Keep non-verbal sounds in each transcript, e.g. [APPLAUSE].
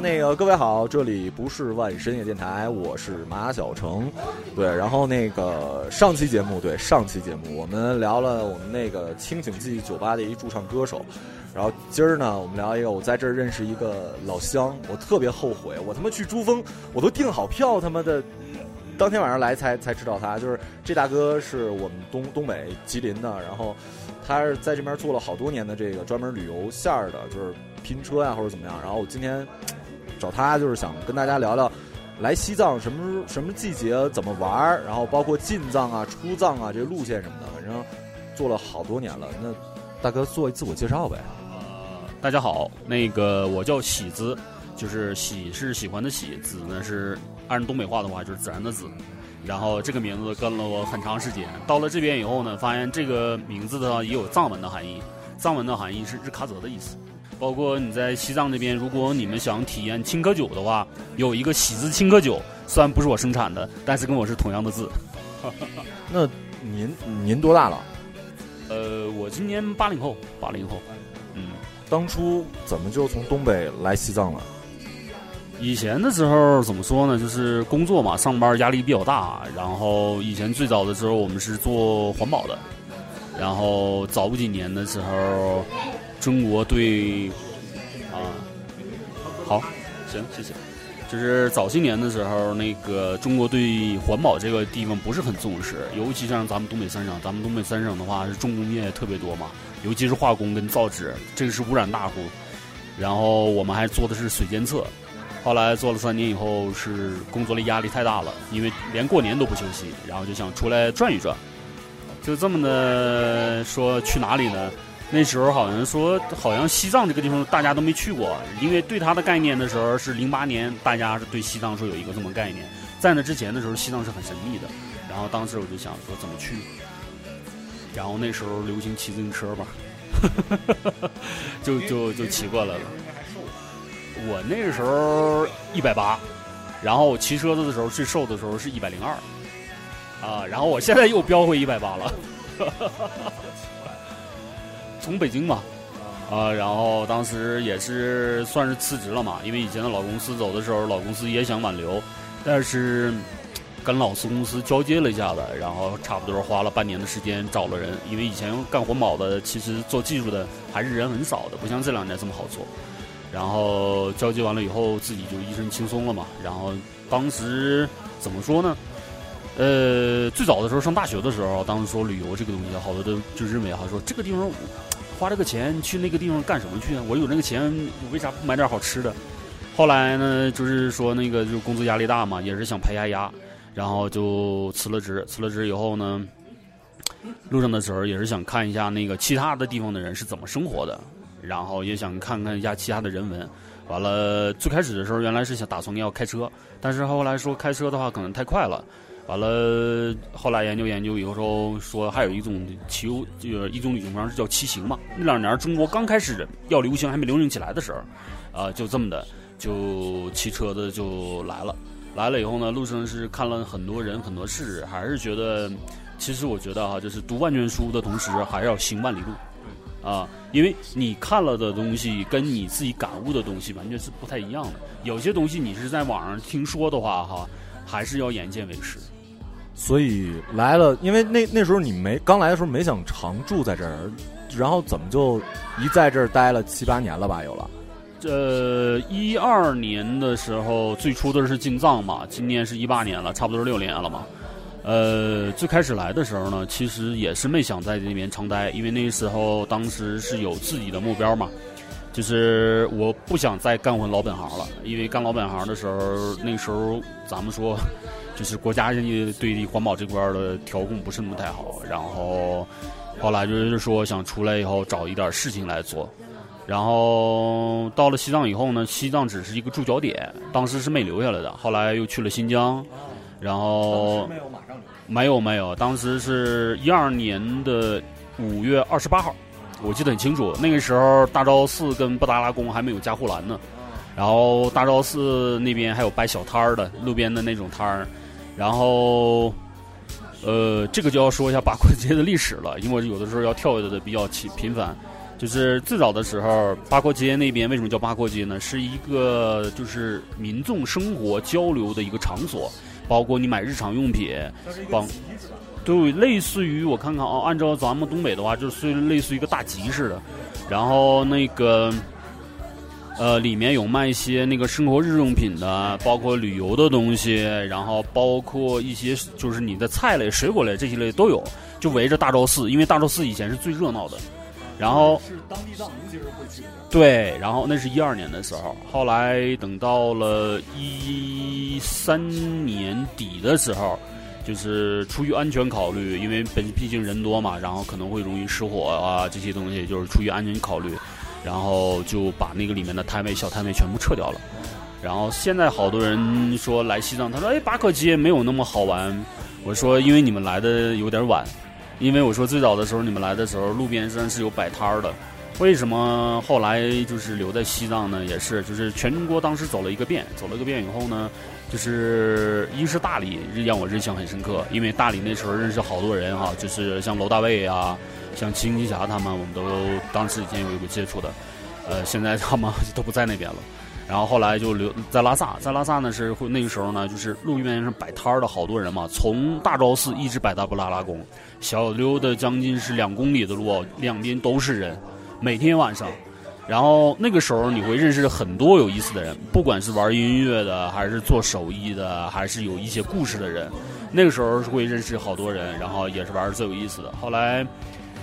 那个各位好，这里不是万深夜电台，我是马小成。对，然后那个上期节目，对上期节目我们聊了我们那个清醒记忆酒吧的一驻唱歌手。然后今儿呢，我们聊一个，我在这儿认识一个老乡，我特别后悔，我他妈去珠峰，我都订好票，他妈的。当天晚上来才才知道他，就是这大哥是我们东东北吉林的，然后他是在这边做了好多年的这个专门旅游线儿的，就是拼车呀或者怎么样。然后我今天找他就是想跟大家聊聊来西藏什么什么季节怎么玩儿，然后包括进藏啊、出藏啊这路线什么的，反正做了好多年了。那大哥做自我介绍呗。呃，大家好，那个我叫喜子，就是喜是喜欢的喜，子呢是。按东北话的话就是自然的“子”，然后这个名字跟了我很长时间。到了这边以后呢，发现这个名字的也有藏文的含义，藏文的含义是日喀则的意思。包括你在西藏这边，如果你们想体验青稞酒的话，有一个喜字青稞酒，虽然不是我生产的，但是跟我是同样的字。[LAUGHS] 那您您多大了？呃，我今年八零后，八零后。嗯，当初怎么就从东北来西藏了？以前的时候怎么说呢？就是工作嘛，上班压力比较大。然后以前最早的时候，我们是做环保的。然后早几年的时候，中国对啊，好，行，谢谢。就是早些年的时候，那个中国对环保这个地方不是很重视，尤其像咱们东北三省，咱们东北三省的话是重工业特别多嘛，尤其是化工跟造纸，这个是污染大户。然后我们还做的是水监测。后来做了三年以后，是工作的压力太大了，因为连过年都不休息，然后就想出来转一转，就这么的说去哪里呢？那时候好像说，好像西藏这个地方大家都没去过，因为对它的概念的时候是零八年，大家是对西藏说有一个这么概念，在那之前的时候，西藏是很神秘的。然后当时我就想说怎么去，然后那时候流行骑自行车吧，[LAUGHS] 就就就骑过来了。我那时候一百八，然后我骑车子的时候最瘦的时候是一百零二，啊，然后我现在又飙回一百八了，[LAUGHS] 从北京嘛，啊，然后当时也是算是辞职了嘛，因为以前的老公司走的时候，老公司也想挽留，但是跟老司公司交接了一下子，然后差不多花了半年的时间找了人，因为以前干环保的，其实做技术的还是人很少的，不像这两年这么好做。然后交接完了以后，自己就一身轻松了嘛。然后当时怎么说呢？呃，最早的时候上大学的时候，当时说旅游这个东西，好多都就认为哈，说这个地方花这个钱去那个地方干什么去啊？我有那个钱，我为啥不买点好吃的？后来呢，就是说那个就工作压力大嘛，也是想排压压，然后就辞了职。辞了职以后呢，路上的时候也是想看一下那个其他的地方的人是怎么生活的。然后也想看看一下其他的人文，完了最开始的时候原来是想打算要开车，但是后来说开车的话可能太快了，完了后来研究研究以后说还有一种骑游就一种旅行方式叫骑行嘛，那两年中国刚开始要流行还没流行起来的时候，啊就这么的就骑车的就来了，来了以后呢路上是看了很多人很多事，还是觉得其实我觉得哈就是读万卷书的同时还是要行万里路。啊，因为你看了的东西跟你自己感悟的东西完全是不太一样的。有些东西你是在网上听说的话，哈，还是要眼见为实。所以来了，因为那那时候你没刚来的时候没想常住在这儿，然后怎么就一在这儿待了七八年了吧？有了。呃，一二年的时候最初的是进藏嘛，今年是一八年了，差不多是六年了嘛。呃，最开始来的时候呢，其实也是没想在这边常待，因为那时候当时是有自己的目标嘛，就是我不想再干混老本行了，因为干老本行的时候，那时候咱们说，就是国家人家对环保这块的调控不是那么太好，然后后来就是说想出来以后找一点事情来做，然后到了西藏以后呢，西藏只是一个驻脚点，当时是没留下来的，后来又去了新疆。然后没有马上没有没有，当时是一二年的五月二十八号，我记得很清楚。那个时候大昭寺跟布达拉宫还没有加护栏呢，然后大昭寺那边还有摆小摊儿的路边的那种摊儿，然后呃，这个就要说一下八廓街的历史了，因为有的时候要跳跃的比较频频繁。就是最早的时候，八廓街那边为什么叫八廓街呢？是一个就是民众生活交流的一个场所，包括你买日常用品，帮对，类似于我看看啊，按照咱们东北的话，就是类似于一个大集似的。然后那个呃，里面有卖一些那个生活日用品的，包括旅游的东西，然后包括一些就是你的菜类、水果类这些类都有，就围着大昭寺，因为大昭寺以前是最热闹的。然后是当地藏民其实会去的。对，然后那是一二年的时候，后来等到了一三年底的时候，就是出于安全考虑，因为本毕竟人多嘛，然后可能会容易失火啊这些东西，就是出于安全考虑，然后就把那个里面的摊位小摊位全部撤掉了。然后现在好多人说来西藏，他说：“哎，八廓街没有那么好玩。”我说：“因为你们来的有点晚。”因为我说最早的时候你们来的时候，路边上是有摆摊儿的。为什么后来就是留在西藏呢？也是，就是全中国当时走了一个遍，走了一个遍以后呢，就是一是大理让我印象很深刻，因为大理那时候认识好多人哈，就是像楼大卫啊，像秦金霞他们，我们都当时以前有一个接触的，呃，现在他们 [LAUGHS] 都不在那边了。然后后来就留在拉萨，在拉萨呢是会那个时候呢，就是路边上摆摊儿的好多人嘛，从大昭寺一直摆到布拉拉宫，小溜的将近是两公里的路，两边都是人，每天晚上。然后那个时候你会认识很多有意思的人，不管是玩音乐的，还是做手艺的，还是有一些故事的人。那个时候是会认识好多人，然后也是玩最有意思的。后来，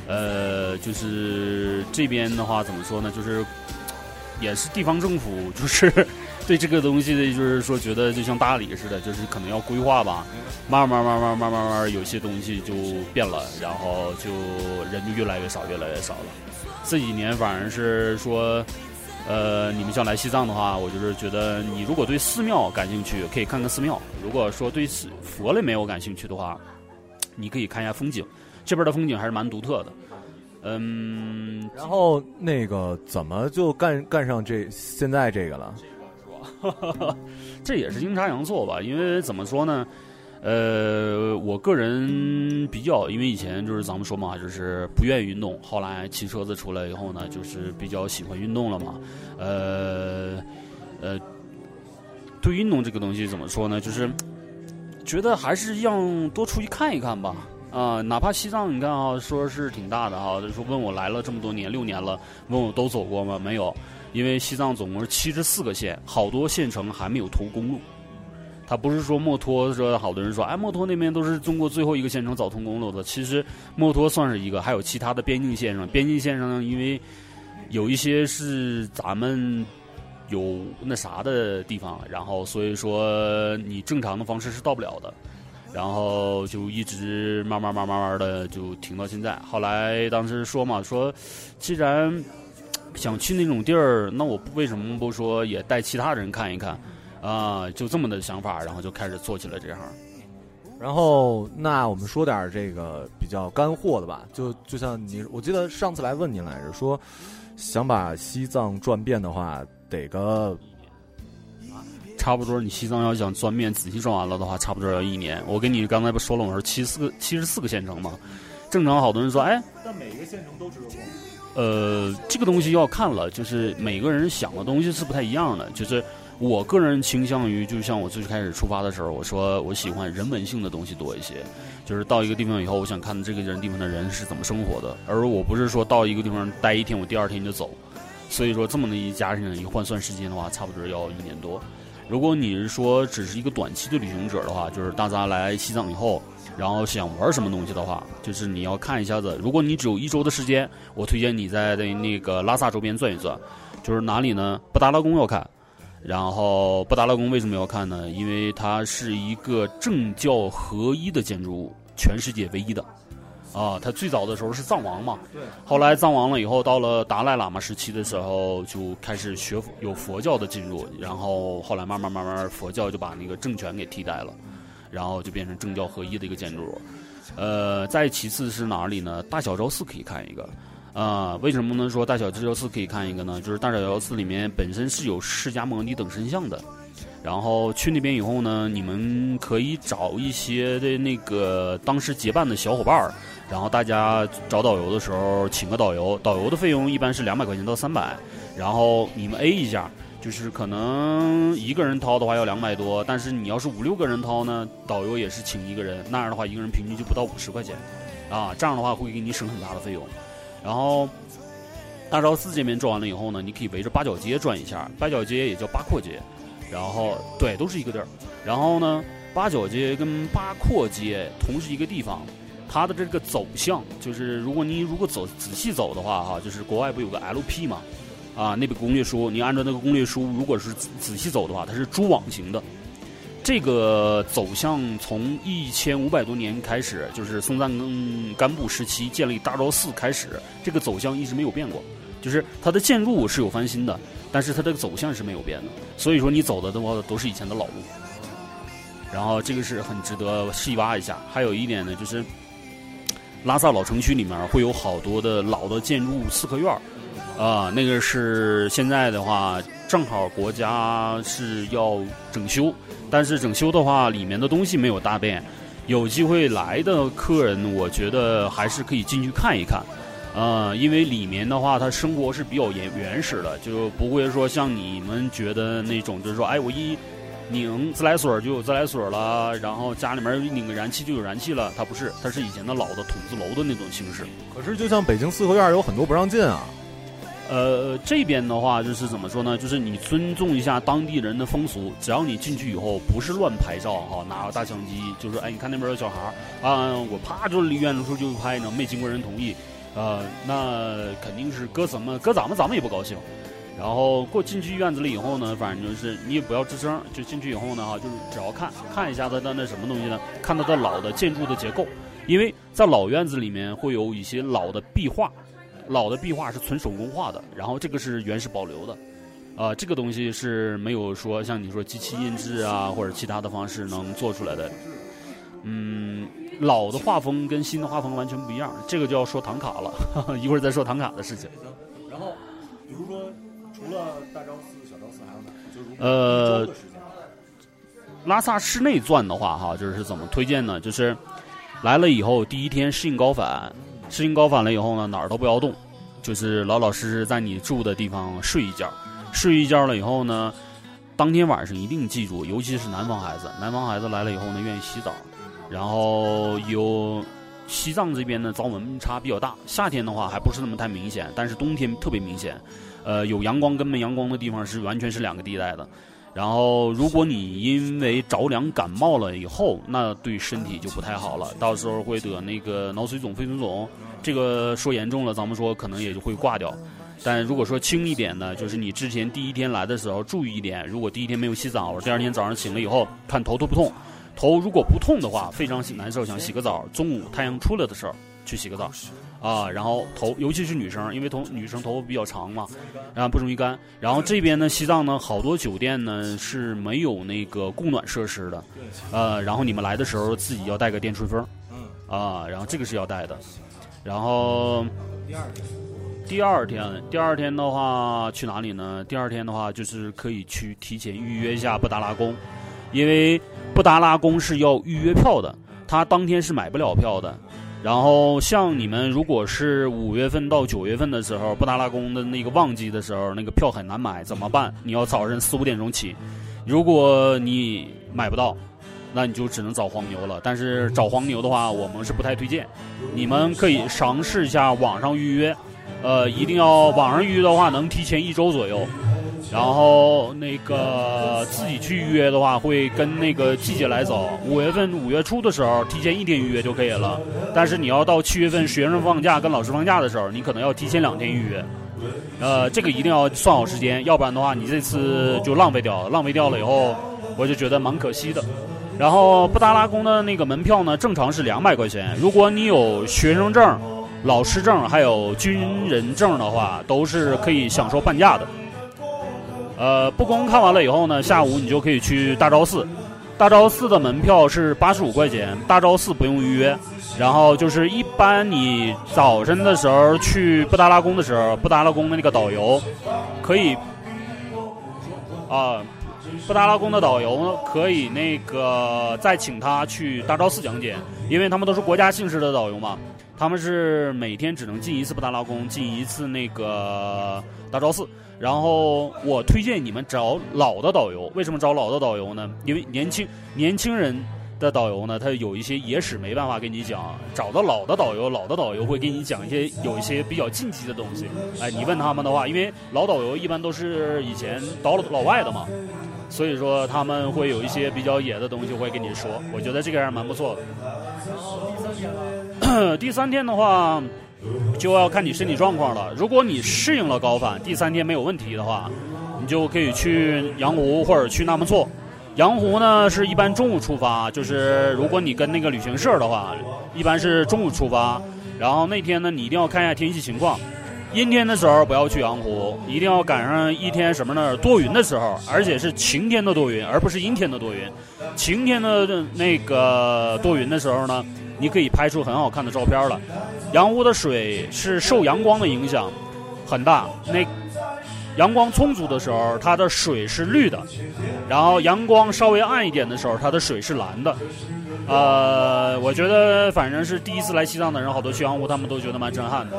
呃，就是这边的话怎么说呢？就是。也是地方政府，就是对这个东西的，就是说觉得就像大理似的，就是可能要规划吧，慢慢慢慢慢慢慢，有些东西就变了，然后就人就越来越少，越来越少了。这几年反而是说，呃，你们想来西藏的话，我就是觉得你如果对寺庙感兴趣，可以看看寺庙；如果说对佛类没有感兴趣的话，你可以看一下风景，这边的风景还是蛮独特的。嗯，然后那个怎么就干干上这现在这个了？是吧？这也是阴差阳错吧？因为怎么说呢？呃，我个人比较，因为以前就是咱们说嘛，就是不愿意运动，后来骑车子出来以后呢，就是比较喜欢运动了嘛。呃呃，对运动这个东西怎么说呢？就是觉得还是要多出去看一看吧。啊，哪怕西藏，你看啊，说是挺大的哈。说问我来了这么多年，六年了，问我都走过吗？没有，因为西藏总共是七十四个县，好多县城还没有通公路。他不是说墨脱说，好多人说，哎，墨脱那边都是中国最后一个县城早通公路的。其实墨脱算是一个，还有其他的边境线上，边境线上因为有一些是咱们有那啥的地方，然后所以说你正常的方式是到不了的。然后就一直慢慢慢慢慢的就停到现在。后来当时说嘛，说既然想去那种地儿，那我为什么不说也带其他人看一看？啊，就这么的想法，然后就开始做起了这行。然后那我们说点这个比较干货的吧，就就像你，我记得上次来问您来着，说想把西藏转遍的话，得个。差不多，你西藏要想钻遍仔细转完了的话，差不多要一年。我跟你刚才不说了，我是七四个七十四个县城嘛，正常好多人说，哎，但每个县城都值得逛。呃，这个东西要看了，就是每个人想的东西是不太一样的。就是我个人倾向于，就像我最开始出发的时候，我说我喜欢人文性的东西多一些。就是到一个地方以后，我想看这个人地方的人是怎么生活的，而我不是说到一个地方待一天，我第二天就走。所以说这么的一加上一换算时间的话，差不多要一年多。如果你是说只是一个短期的旅行者的话，就是大家来西藏以后，然后想玩什么东西的话，就是你要看一下子。如果你只有一周的时间，我推荐你在那那个拉萨周边转一转。就是哪里呢？布达拉宫要看。然后布达拉宫为什么要看呢？因为它是一个政教合一的建筑物，全世界唯一的。啊，他最早的时候是藏王嘛，对。后来藏王了以后，到了达赖喇嘛时期的时候，就开始学有佛教的进入，然后后来慢慢慢慢佛教就把那个政权给替代了，然后就变成政教合一的一个建筑。呃，再其次是哪里呢？大小昭寺可以看一个。啊，为什么呢？说大小昭寺可以看一个呢？就是大小昭寺里面本身是有释迦牟尼等神像的。然后去那边以后呢，你们可以找一些的那个当时结伴的小伙伴儿，然后大家找导游的时候请个导游，导游的费用一般是两百块钱到三百，然后你们 A 一下，就是可能一个人掏的话要两百多，但是你要是五六个人掏呢，导游也是请一个人，那样的话一个人平均就不到五十块钱，啊，这样的话会给你省很大的费用，然后。大昭寺这边转完了以后呢，你可以围着八角街转一下，八角街也叫八廓街，然后对，都是一个地儿。然后呢，八角街跟八廓街同是一个地方，它的这个走向就是如果你如果走仔细走的话哈，就是国外不有个 LP 嘛，啊，那本攻略书，你按照那个攻略书，如果是仔细走的话，它是蛛网型的。这个走向从一千五百多年开始，就是松赞干布时期建立大昭寺开始，这个走向一直没有变过。就是它的建筑是有翻新的，但是它这个走向是没有变的。所以说你走的的话都是以前的老路。然后这个是很值得细挖一下。还有一点呢，就是拉萨老城区里面会有好多的老的建筑四合院儿，啊，那个是现在的话正好国家是要整修，但是整修的话里面的东西没有大变。有机会来的客人，我觉得还是可以进去看一看。呃，因为里面的话，它生活是比较原原始的，就不会说像你们觉得那种，就是说，哎，我一拧自来水就有自来水了，然后家里面一拧个燃气就有燃气了。它不是，它是以前的老的筒子楼的那种形式。可是，就像北京四合院有很多不让进啊。呃，这边的话就是怎么说呢？就是你尊重一下当地人的风俗，只要你进去以后不是乱拍照哈，拿个大相机，就是哎，你看那边有小孩儿啊，我啪就离远处就拍呢，没经过人同意。呃，那肯定是搁什么搁咱们，咱们也不高兴。然后过进去院子里以后呢，反正就是你也不要吱声，就进去以后呢，哈，就是只要看看一下它的那什么东西呢？看它的老的建筑的结构，因为在老院子里面会有一些老的壁画，老的壁画是纯手工画的，然后这个是原始保留的，啊，这个东西是没有说像你说机器印制啊或者其他的方式能做出来的，嗯。老的画风跟新的画风完全不一样，这个就要说唐卡了，[LAUGHS] 一会儿再说唐卡的事情。然后，比如说，除了大昭寺、小昭寺，还有哪？就是呃，拉萨市内转的话，哈，就是怎么推荐呢？就是来了以后，第一天适应高反，适应高反了以后呢，哪儿都不要动，就是老老实实在你住的地方睡一觉，睡一觉了以后呢，当天晚上一定记住，尤其是南方孩子，南方孩子来了以后呢，愿意洗澡。然后有西藏这边的早晚温差比较大，夏天的话还不是那么太明显，但是冬天特别明显。呃，有阳光跟没阳光的地方是完全是两个地带的。然后如果你因为着凉感冒了以后，那对身体就不太好了，到时候会得那个脑水肿、肺水肿。这个说严重了，咱们说可能也就会挂掉。但如果说轻一点呢，就是你之前第一天来的时候注意一点，如果第一天没有洗澡，第二天早上醒了以后看头痛不痛。头如果不痛的话，非常难受，想洗个澡。中午太阳出来的时候去洗个澡，啊，然后头，尤其是女生，因为头女生头发比较长嘛，然后不容易干。然后这边呢，西藏呢，好多酒店呢是没有那个供暖设施的，呃，然后你们来的时候自己要带个电吹风，啊，然后这个是要带的。然后第二天，第二天，第二天的话去哪里呢？第二天的话就是可以去提前预约一下布达拉宫。因为布达拉宫是要预约票的，他当天是买不了票的。然后像你们如果是五月份到九月份的时候，布达拉宫的那个旺季的时候，那个票很难买，怎么办？你要早晨四五点钟起。如果你买不到，那你就只能找黄牛了。但是找黄牛的话，我们是不太推荐。你们可以尝试一下网上预约，呃，一定要网上预约的话，能提前一周左右。然后那个自己去预约的话，会跟那个季节来走。五月份五月初的时候，提前一天预约就可以了。但是你要到七月份学生放假跟老师放假的时候，你可能要提前两天预约。呃，这个一定要算好时间，要不然的话，你这次就浪费掉。浪费掉了以后，我就觉得蛮可惜的。然后布达拉宫的那个门票呢，正常是两百块钱。如果你有学生证、老师证还有军人证的话，都是可以享受半价的。呃，布宫看完了以后呢，下午你就可以去大昭寺。大昭寺的门票是八十五块钱，大昭寺不用预约。然后就是一般你早晨的时候去布达拉宫的时候，布达拉宫的那个导游可以啊，布达拉宫的导游可以那个再请他去大昭寺讲解，因为他们都是国家姓氏的导游嘛，他们是每天只能进一次布达拉宫，进一次那个大昭寺。然后我推荐你们找老的导游，为什么找老的导游呢？因为年轻年轻人的导游呢，他有一些野史没办法跟你讲，找到老的导游，老的导游会给你讲一些有一些比较禁忌的东西。哎，你问他们的话，因为老导游一般都是以前导老外的嘛，所以说他们会有一些比较野的东西会跟你说。我觉得这个还是蛮不错的。第三天的话。就要看你身体状况了。如果你适应了高反，第三天没有问题的话，你就可以去羊湖或者去纳木错。羊湖呢是一般中午出发，就是如果你跟那个旅行社的话，一般是中午出发。然后那天呢，你一定要看一下天气情况。阴天的时候不要去羊湖，一定要赶上一天什么呢？多云的时候，而且是晴天的多云，而不是阴天的多云。晴天的那个多云的时候呢？你可以拍出很好看的照片了。洋湖的水是受阳光的影响很大，那阳光充足的时候，它的水是绿的；然后阳光稍微暗一点的时候，它的水是蓝的。呃，我觉得反正是第一次来西藏的人，好多去洋湖，他们都觉得蛮震撼的。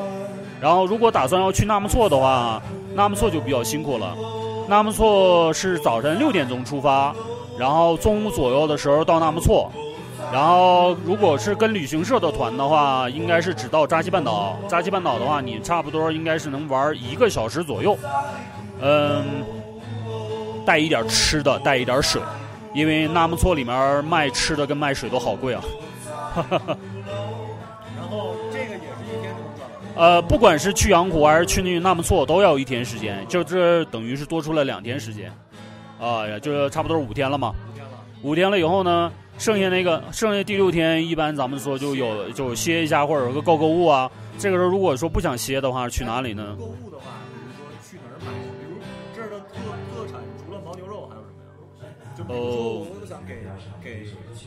然后，如果打算要去纳木错的话，纳木错就比较辛苦了。纳木错是早晨六点钟出发，然后中午左右的时候到纳木错。然后，如果是跟旅行社的团的话，应该是只到扎西半岛。扎西半岛的话，你差不多应该是能玩一个小时左右。嗯，带一点吃的，带一点水，因为纳木错里面卖吃的跟卖水都好贵啊。[LAUGHS] 然后这个也是一天这么呃，不管是去羊湖还是去那纳木错，都要一天时间，就这等于是多出了两天时间。啊呀，就差不多五天了嘛。五天了。五天了以后呢？剩下那个，剩下第六天，一般咱们说就有就歇一下，或者有个购购物啊。这个时候如果说不想歇的话，去哪里呢？购物的话，比如说去哪儿买？比如这儿的特特产，除了牦牛肉，还有什么呀？就比如说，我想给给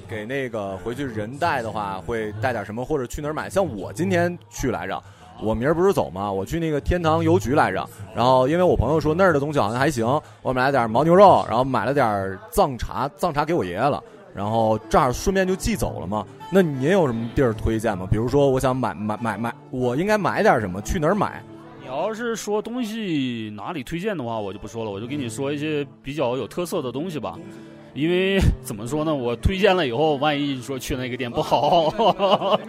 给那个回去人带的话，会带点什么，或者去哪儿买？像我今天去来着，我明儿不是走吗？我去那个天堂邮局来着，然后因为我朋友说那儿的东西好像还行，我买了点牦牛肉，然后买了点藏茶，藏茶给我爷爷了。然后这儿顺便就寄走了嘛？那你也有什么地儿推荐吗？比如说，我想买买买买，我应该买点什么？去哪儿买？你要是说东西哪里推荐的话，我就不说了，我就给你说一些比较有特色的东西吧。因为怎么说呢，我推荐了以后，万一说去那个店不好，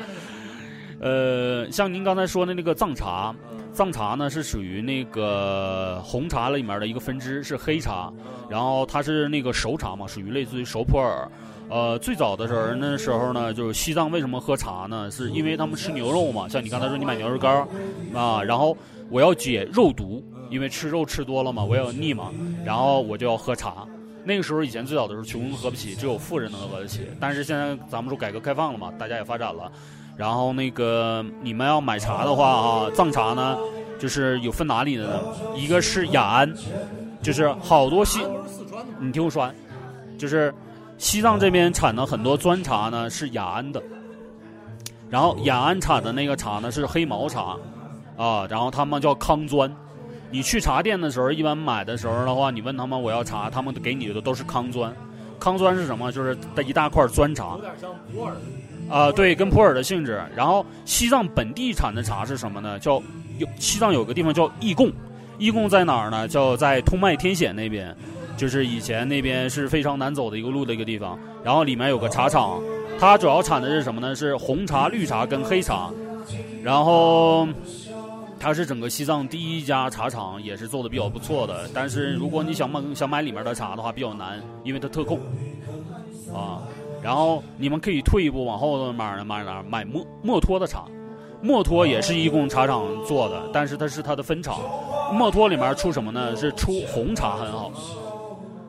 [LAUGHS] 呃，像您刚才说的那个藏茶，藏茶呢是属于那个红茶里面的一个分支，是黑茶，然后它是那个熟茶嘛，属于类似于熟普洱。呃，最早的时候那时候呢，就是西藏为什么喝茶呢？是因为他们吃牛肉嘛。像你刚才说你买牛肉干啊，然后我要解肉毒，因为吃肉吃多了嘛，我要腻嘛，然后我就要喝茶。那个时候以前最早的时候穷人喝不起，只有富人能喝得起。但是现在咱们说改革开放了嘛，大家也发展了，然后那个你们要买茶的话啊，藏茶呢，就是有分哪里的呢？一个是雅安，就是好多西，你听我说，就是。西藏这边产的很多砖茶呢是雅安的，然后雅安产的那个茶呢是黑毛茶，啊，然后他们叫康砖。你去茶店的时候，一般买的时候的话，你问他们我要茶，他们给你的都是康砖。康砖是什么？就是一大块砖茶。有点像普洱。啊，对，跟普洱的性质。然后西藏本地产的茶是什么呢？叫有西藏有个地方叫义贡，义贡在哪儿呢？叫在通麦天险那边。就是以前那边是非常难走的一个路的一个地方，然后里面有个茶厂，它主要产的是什么呢？是红茶、绿茶跟黑茶，然后它是整个西藏第一家茶厂，也是做的比较不错的。但是如果你想买想买里面的茶的话，比较难，因为它特供啊。然后你们可以退一步往后买哪买哪买墨墨脱的茶，墨脱也是一贡茶厂做的，但是它是它的分厂。墨脱里面出什么呢？是出红茶很好。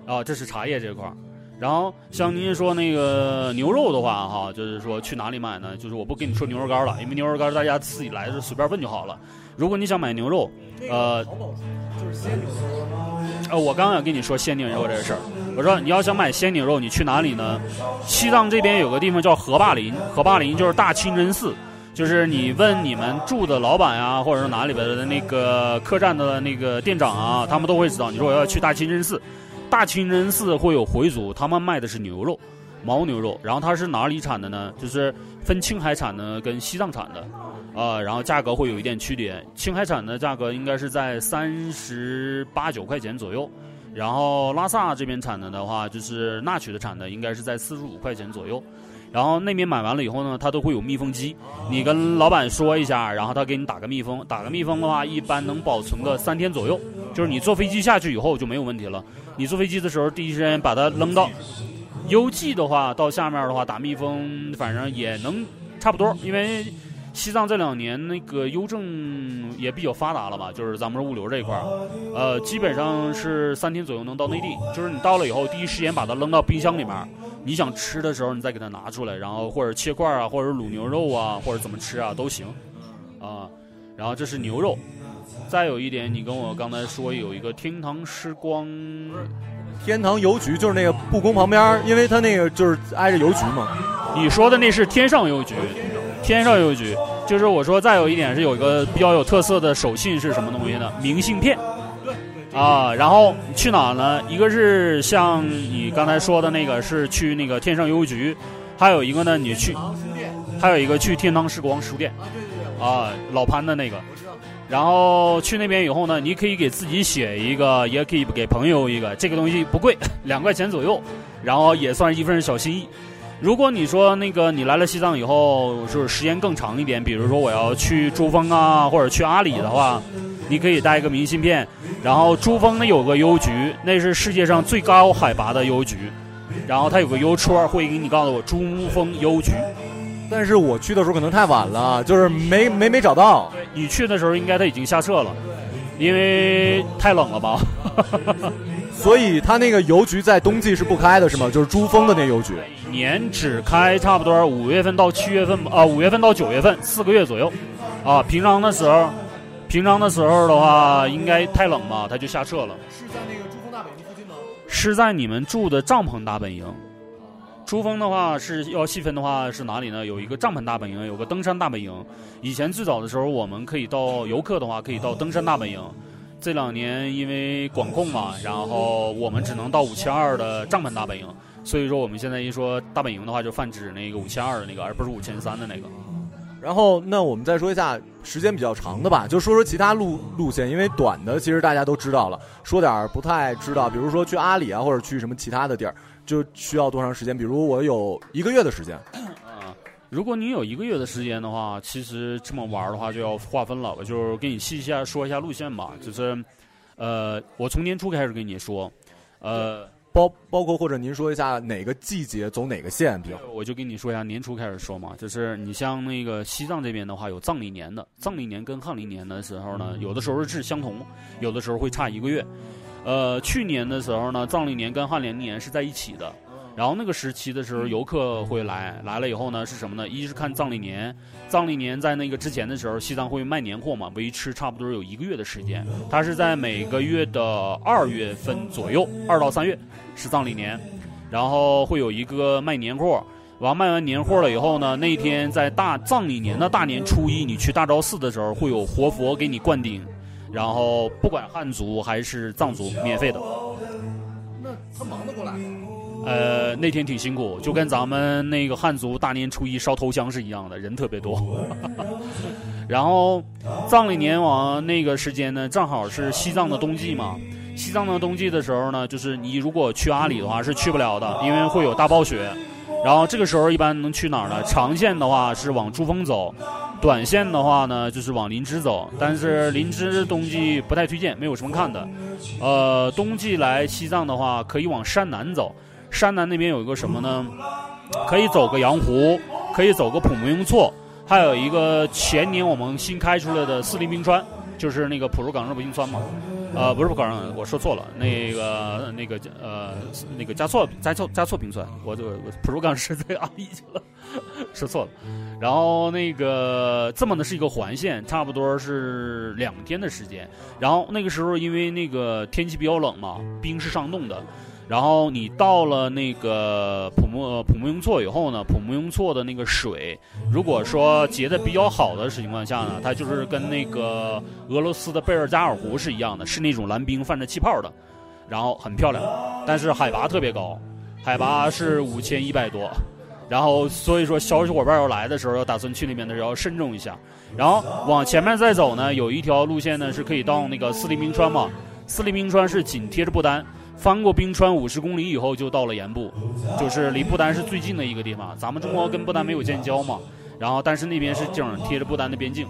啊，这是茶叶这块儿，然后像您说那个牛肉的话，哈，就是说去哪里买呢？就是我不跟你说牛肉干了，因为牛肉干大家自己来的随便问就好了。如果你想买牛肉，呃，呃，我刚刚要跟你说鲜牛肉这个事儿，我说你要想买鲜牛肉，你去哪里呢？西藏这边有个地方叫河坝林，河坝林就是大清真寺，就是你问你们住的老板呀，或者说哪里边的那个客栈的那个店长啊，他们都会知道。你说我要去大清真寺。大清真寺会有回族，他们卖的是牛肉，牦牛肉。然后它是哪里产的呢？就是分青海产的跟西藏产的，啊，然后价格会有一点区别。青海产的价格应该是在三十八九块钱左右，然后拉萨这边产的的话，就是纳曲的产的，应该是在四十五块钱左右。然后那边买完了以后呢，它都会有密封机，你跟老板说一下，然后他给你打个密封，打个密封的话，一般能保存个三天左右。就是你坐飞机下去以后就没有问题了。你坐飞机的时候，第一时间把它扔到邮寄的话，到下面的话打密封，反正也能差不多。因为西藏这两年那个邮政也比较发达了吧，就是咱们物流这一块儿，呃，基本上是三天左右能到内地。就是你到了以后，第一时间把它扔到冰箱里面。你想吃的时候，你再给它拿出来，然后或者切块啊，或者卤牛肉啊，或者怎么吃啊都行，啊，然后这是牛肉。再有一点，你跟我刚才说有一个天堂时光，天堂邮局就是那个故宫旁边，因为它那个就是挨着邮局嘛。你说的那是天上邮局，天上邮局就是我说再有一点是有一个比较有特色的手信是什么东西呢？明信片。啊，然后去哪呢？一个是像你刚才说的那个，是去那个天上邮局，还有一个呢，你去，还有一个去天堂时光书店，啊，老潘的那个。然后去那边以后呢，你可以给自己写一个，也可以给朋友一个。这个东西不贵，两块钱左右，然后也算是一份小心意。如果你说那个你来了西藏以后，就是时间更长一点，比如说我要去珠峰啊，或者去阿里的话。你可以带一个明信片，然后珠峰呢有个邮局，那是世界上最高海拔的邮局，然后它有个邮戳，会给你告诉我珠峰邮局。但是我去的时候可能太晚了，就是没没没找到。你去的时候应该它已经下撤了，因为太冷了吧。[LAUGHS] [LAUGHS] 所以他那个邮局在冬季是不开的，是吗？就是珠峰的那邮局，年只开差不多五月份到七月份，啊，五月份到九月份，四个月左右，啊，平常的时候。平常的时候的话，应该太冷吧，他就下撤了。是在那个珠峰大本营附近吗？是在你们住的帐篷大本营。珠峰的话是要细分的话是哪里呢？有一个帐篷大本营，有个登山大本营。以前最早的时候，我们可以到游客的话可以到登山大本营。这两年因为管控嘛，然后我们只能到五千二的帐篷大本营。所以说我们现在一说大本营的话，就泛指那个五千二的那个，而不是五千三的那个。然后，那我们再说一下时间比较长的吧，就说说其他路路线，因为短的其实大家都知道了，说点儿不太知道，比如说去阿里啊，或者去什么其他的地儿，就需要多长时间？比如我有一个月的时间。啊，如果你有一个月的时间的话，其实这么玩的话就要划分了，我就是给你细一下说一下路线吧，就是，呃，我从年初开始跟你说，呃。包包括或者您说一下哪个季节走哪个线比较？我就跟你说一下，年初开始说嘛，就是你像那个西藏这边的话，有藏历年的，藏历年跟汉历年的时候呢，有的时候是相同，有的时候会差一个月。呃，去年的时候呢，藏历年跟汉历年是在一起的。然后那个时期的时候，游客会来，来了以后呢，是什么呢？一是看藏历年，藏历年在那个之前的时候，西藏会卖年货嘛，维持差不多有一个月的时间。它是在每个月的二月份左右，二到三月是藏历年，然后会有一个卖年货。完卖完年货了以后呢，那天在大藏历年的大年初一，你去大昭寺的时候，会有活佛给你灌顶，然后不管汉族还是藏族，免费的。那他忙得过来？呃，那天挺辛苦，就跟咱们那个汉族大年初一烧头香是一样的，人特别多。[LAUGHS] 然后藏历年王那个时间呢，正好是西藏的冬季嘛。西藏的冬季的时候呢，就是你如果去阿里的话是去不了的，因为会有大暴雪。然后这个时候一般能去哪儿呢？长线的话是往珠峰走，短线的话呢就是往林芝走。但是林芝冬季不太推荐，没有什么看的。呃，冬季来西藏的话，可以往山南走。山南那边有一个什么呢？可以走个羊湖，可以走个普木雍措，还有一个前年我们新开出来的四林冰川，就是那个普如岗热冰川嘛。呃，不是普岗，我说错了，那个那个呃那个加措加措加措冰川，我就普如岗是在阿里去了，说错了。然后那个这么的是一个环线，差不多是两天的时间。然后那个时候因为那个天气比较冷嘛，冰是上冻的。然后你到了那个普木普木雍措以后呢，普木雍措的那个水，如果说结的比较好的情况下呢，它就是跟那个俄罗斯的贝尔加尔湖是一样的，是那种蓝冰泛着气泡的。然后很漂亮，但是海拔特别高，海拔是五千一百多。然后所以说小伙伴要来的时候，要打算去那边的时候要慎重一下。然后往前面再走呢，有一条路线呢是可以到那个四里冰川嘛。四里冰川是紧贴着不丹，翻过冰川五十公里以后就到了盐部，就是离不丹是最近的一个地方。咱们中国跟不丹没有建交嘛，然后但是那边是景贴着不丹的边境。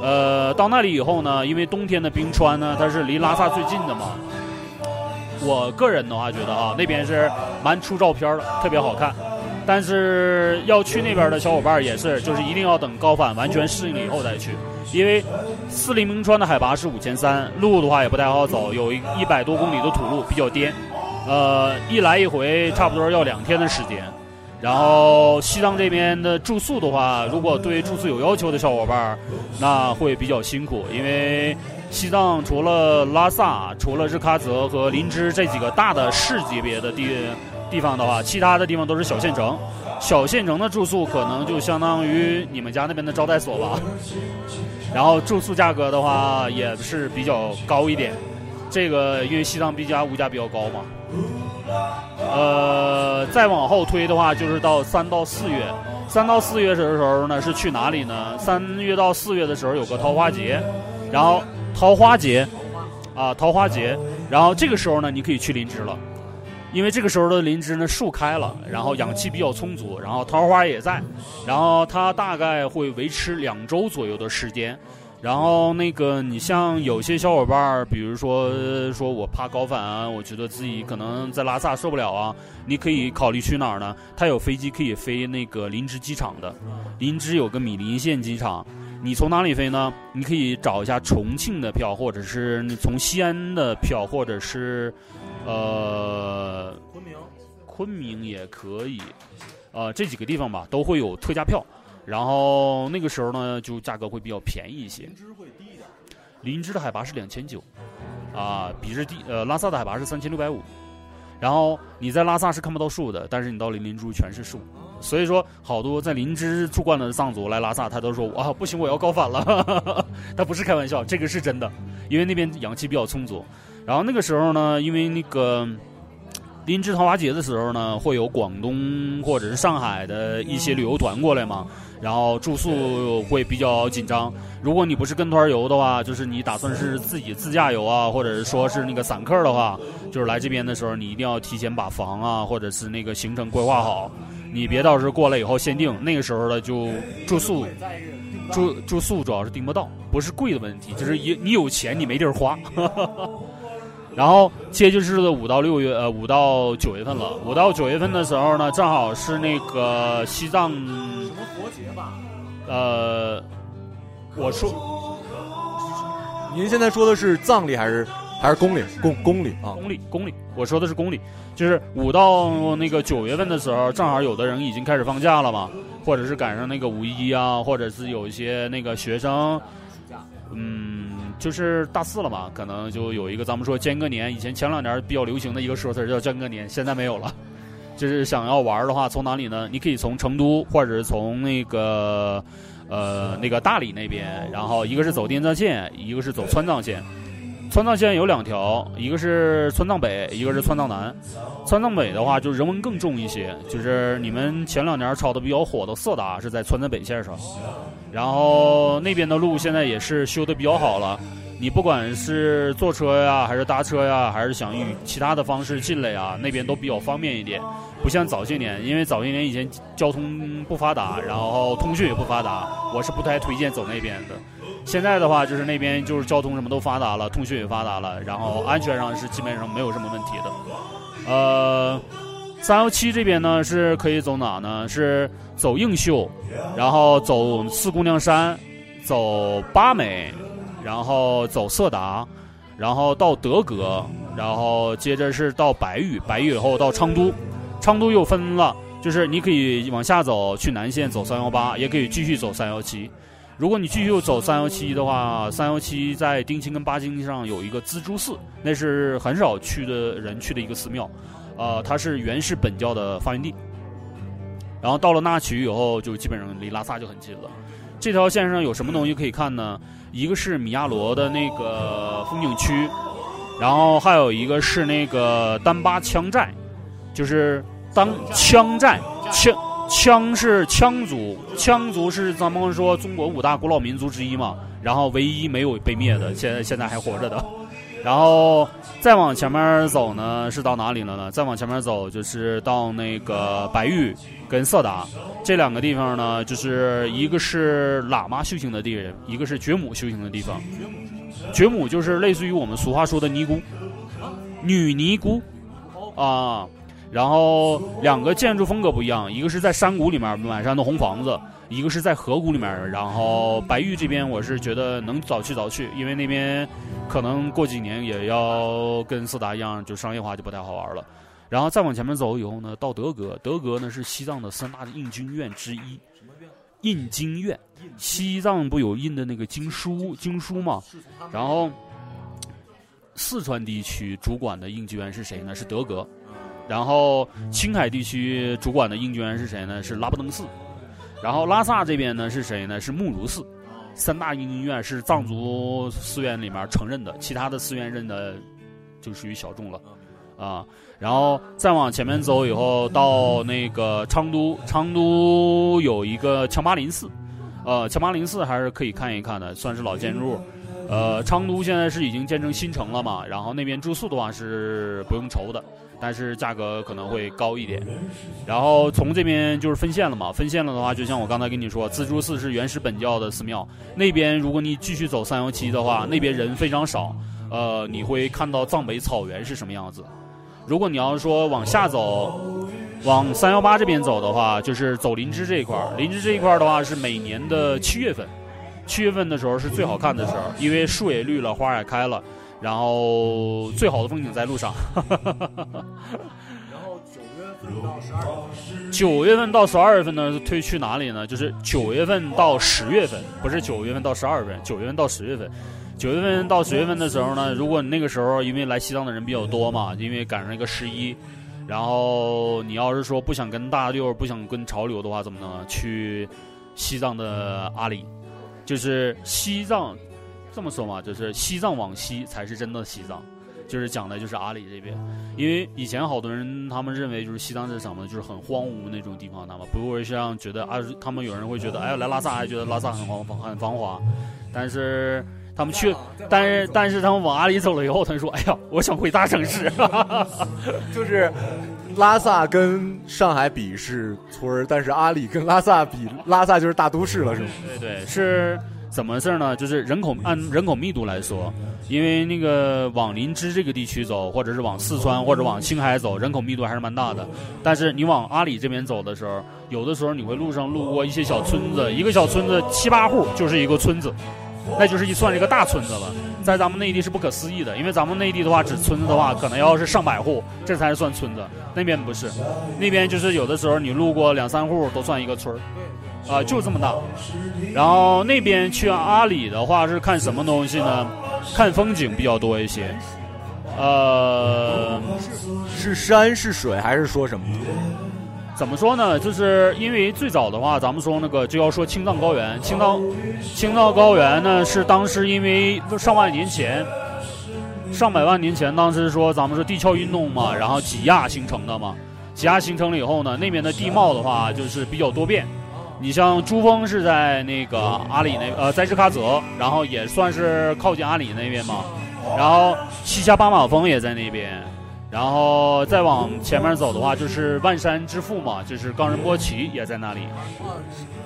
呃，到那里以后呢，因为冬天的冰川呢，它是离拉萨最近的嘛。我个人的话觉得啊，那边是蛮出照片的，特别好看。但是要去那边的小伙伴也是，就是一定要等高反完全适应了以后再去，因为四里冰川的海拔是五千三，路的话也不太好走，有一百多公里的土路比较颠，呃，一来一回差不多要两天的时间。然后西藏这边的住宿的话，如果对住宿有要求的小伙伴，那会比较辛苦，因为西藏除了拉萨、除了日喀则和林芝这几个大的市级别的地。地方的话，其他的地方都是小县城，小县城的住宿可能就相当于你们家那边的招待所吧。然后住宿价格的话也是比较高一点，这个因为西藏毕竟物价比较高嘛。呃，再往后推的话，就是到三到四月，三到四月的时候呢是去哪里呢？三月到四月的时候有个桃花节，然后桃花节，啊桃花节，然后这个时候呢你可以去林芝了。因为这个时候的林芝呢树开了，然后氧气比较充足，然后桃花也在，然后它大概会维持两周左右的时间。然后那个你像有些小伙伴儿，比如说说我怕高反啊，我觉得自己可能在拉萨受不了啊，你可以考虑去哪儿呢？它有飞机可以飞那个林芝机场的，林芝有个米林县机场，你从哪里飞呢？你可以找一下重庆的票，或者是你从西安的票，或者是。呃，昆明，昆明也可以，呃，这几个地方吧都会有特价票，然后那个时候呢就价格会比较便宜一些。林芝会低一点。林芝的海拔是两千九，啊，比这低。呃，拉萨的海拔是三千六百五，然后你在拉萨是看不到树的，但是你到林林珠全是树，所以说好多在林芝住惯了的藏族来拉萨，他都说啊不行，我要高反了。[LAUGHS] 他不是开玩笑，这个是真的，因为那边氧气比较充足。然后那个时候呢，因为那个林芝桃花节的时候呢，会有广东或者是上海的一些旅游团过来嘛，然后住宿会比较紧张。如果你不是跟团游的话，就是你打算是自己自驾游啊，或者是说是那个散客的话，就是来这边的时候，你一定要提前把房啊，或者是那个行程规划好，你别到时候过来以后限定，那个时候的就住宿住住宿主要是订不到，不是贵的问题，就是你你有钱你没地儿花。然后接就是的五到六月，呃，五到九月份了。五到九月份的时候呢，正好是那个西藏什么佛节吧？呃，我说，您现在说的是藏历还是还是公历？公公历啊？公历公历。我说的是公历，就是五到那个九月份的时候，正好有的人已经开始放假了嘛，或者是赶上那个五一啊，或者是有一些那个学生，嗯。就是大四了嘛，可能就有一个咱们说间隔年，以前前两年比较流行的一个说词叫间隔年，现在没有了。[LAUGHS] 就是想要玩的话，从哪里呢？你可以从成都，或者是从那个呃那个大理那边，然后一个是走滇藏线，一个是走川藏线。川藏线有两条，一个是川藏北，一个是川藏南。川藏北的话，就人文更重一些，就是你们前两年炒的比较火的色达是在川藏北线上。然后那边的路现在也是修的比较好了，你不管是坐车呀，还是搭车呀，还是想以其他的方式进来呀，那边都比较方便一点。不像早些年，因为早些年以前交通不发达，然后通讯也不发达，我是不太推荐走那边的。现在的话，就是那边就是交通什么都发达了，通讯也发达了，然后安全上是基本上没有什么问题的。呃。三幺七这边呢是可以走哪呢？是走映秀，然后走四姑娘山，走八美，然后走色达，然后到德格，然后接着是到白玉，白玉以后到昌都，昌都又分了，就是你可以往下走去南线走三幺八，也可以继续走三幺七。如果你继续走三幺七的话，三幺七在丁青跟巴金上有一个资珠寺，那是很少去的人去的一个寺庙。呃，它是原始本教的发源地，然后到了纳曲以后，就基本上离拉萨就很近了。这条线上有什么东西可以看呢？一个是米亚罗的那个风景区，然后还有一个是那个丹巴羌寨，就是当羌寨，羌羌是羌族，羌族是咱们说中国五大古老民族之一嘛，然后唯一没有被灭的，现在现在还活着的。然后再往前面走呢，是到哪里了呢？再往前面走就是到那个白玉跟色达这两个地方呢，就是一个是喇嘛修行的地人，一个是觉母修行的地方。觉母就是类似于我们俗话说的尼姑，女尼姑啊。然后两个建筑风格不一样，一个是在山谷里面满山的红房子，一个是在河谷里面。然后白玉这边我是觉得能早去早去，因为那边可能过几年也要跟四达一样，就商业化就不太好玩了。然后再往前面走以后呢，到德格，德格呢是西藏的三大印经院之一。印经院，西藏不有印的那个经书经书吗？然后四川地区主管的印经院是谁呢？是德格。然后青海地区主管的印经院是谁呢？是拉卜登寺。然后拉萨这边呢是谁呢？是木如寺。三大印经院是藏族寺院里面承认的，其他的寺院认的就属于小众了啊。然后再往前面走以后，到那个昌都，昌都有一个强巴林寺，呃，强巴林寺还是可以看一看的，算是老建筑。呃，昌都现在是已经建成新城了嘛，然后那边住宿的话是不用愁的。但是价格可能会高一点，然后从这边就是分线了嘛，分线了的话，就像我刚才跟你说，自助寺是原始本教的寺庙，那边如果你继续走三幺七的话，那边人非常少，呃，你会看到藏北草原是什么样子。如果你要说往下走，往三幺八这边走的话，就是走林芝这一块儿，林芝这一块儿的话是每年的七月份，七月份的时候是最好看的时候，因为树也绿了，花也开了。然后最好的风景在路上。[LAUGHS] 然后九月份到十二月，九月份到十二月份呢，推去哪里呢？就是九月份到十月份，不是九月份到十二月份，九月份到十月份。九月份到十月份的时候呢，如果你那个时候因为来西藏的人比较多嘛，因为赶上一个十一，然后你要是说不想跟大六，不想跟潮流的话，怎么呢？去西藏的阿里，就是西藏。这么说嘛，就是西藏往西才是真的西藏，就是讲的就是阿里这边，因为以前好多人他们认为就是西藏是什么，就是很荒芜那种地方，那么不会像觉得啊，他们有人会觉得哎来拉萨还觉得拉萨很繁很繁华，但是他们去，但是但是他们往阿里走了以后，他们说哎呀，我想回大城市，[LAUGHS] 就是拉萨跟上海比是村儿，但是阿里跟拉萨比，拉萨就是大都市了，是吗？对对是。怎么事儿呢？就是人口按人口密度来说，因为那个往林芝这个地区走，或者是往四川或者往青海走，人口密度还是蛮大的。但是你往阿里这边走的时候，有的时候你会路上路过一些小村子，一个小村子七八户就是一个村子，那就是一算一个大村子了。在咱们内地是不可思议的，因为咱们内地的话，指村子的话，可能要是上百户，这才是算村子。那边不是，那边就是有的时候你路过两三户都算一个村儿。啊，就这么大。然后那边去阿里的话是看什么东西呢？看风景比较多一些。呃，是山是水还是说什么？怎么说呢？就是因为最早的话，咱们说那个就要说青藏高原。青藏青藏高原呢是当时因为上万年前、上百万年前，当时说咱们说地壳运动嘛，然后挤压形成的嘛。挤压形成了以后呢，那边的地貌的话就是比较多变。你像珠峰是在那个阿里那呃，在日喀则，然后也算是靠近阿里那边嘛。然后西夏巴马峰也在那边，然后再往前面走的话，就是万山之父嘛，就是冈仁波齐也在那里。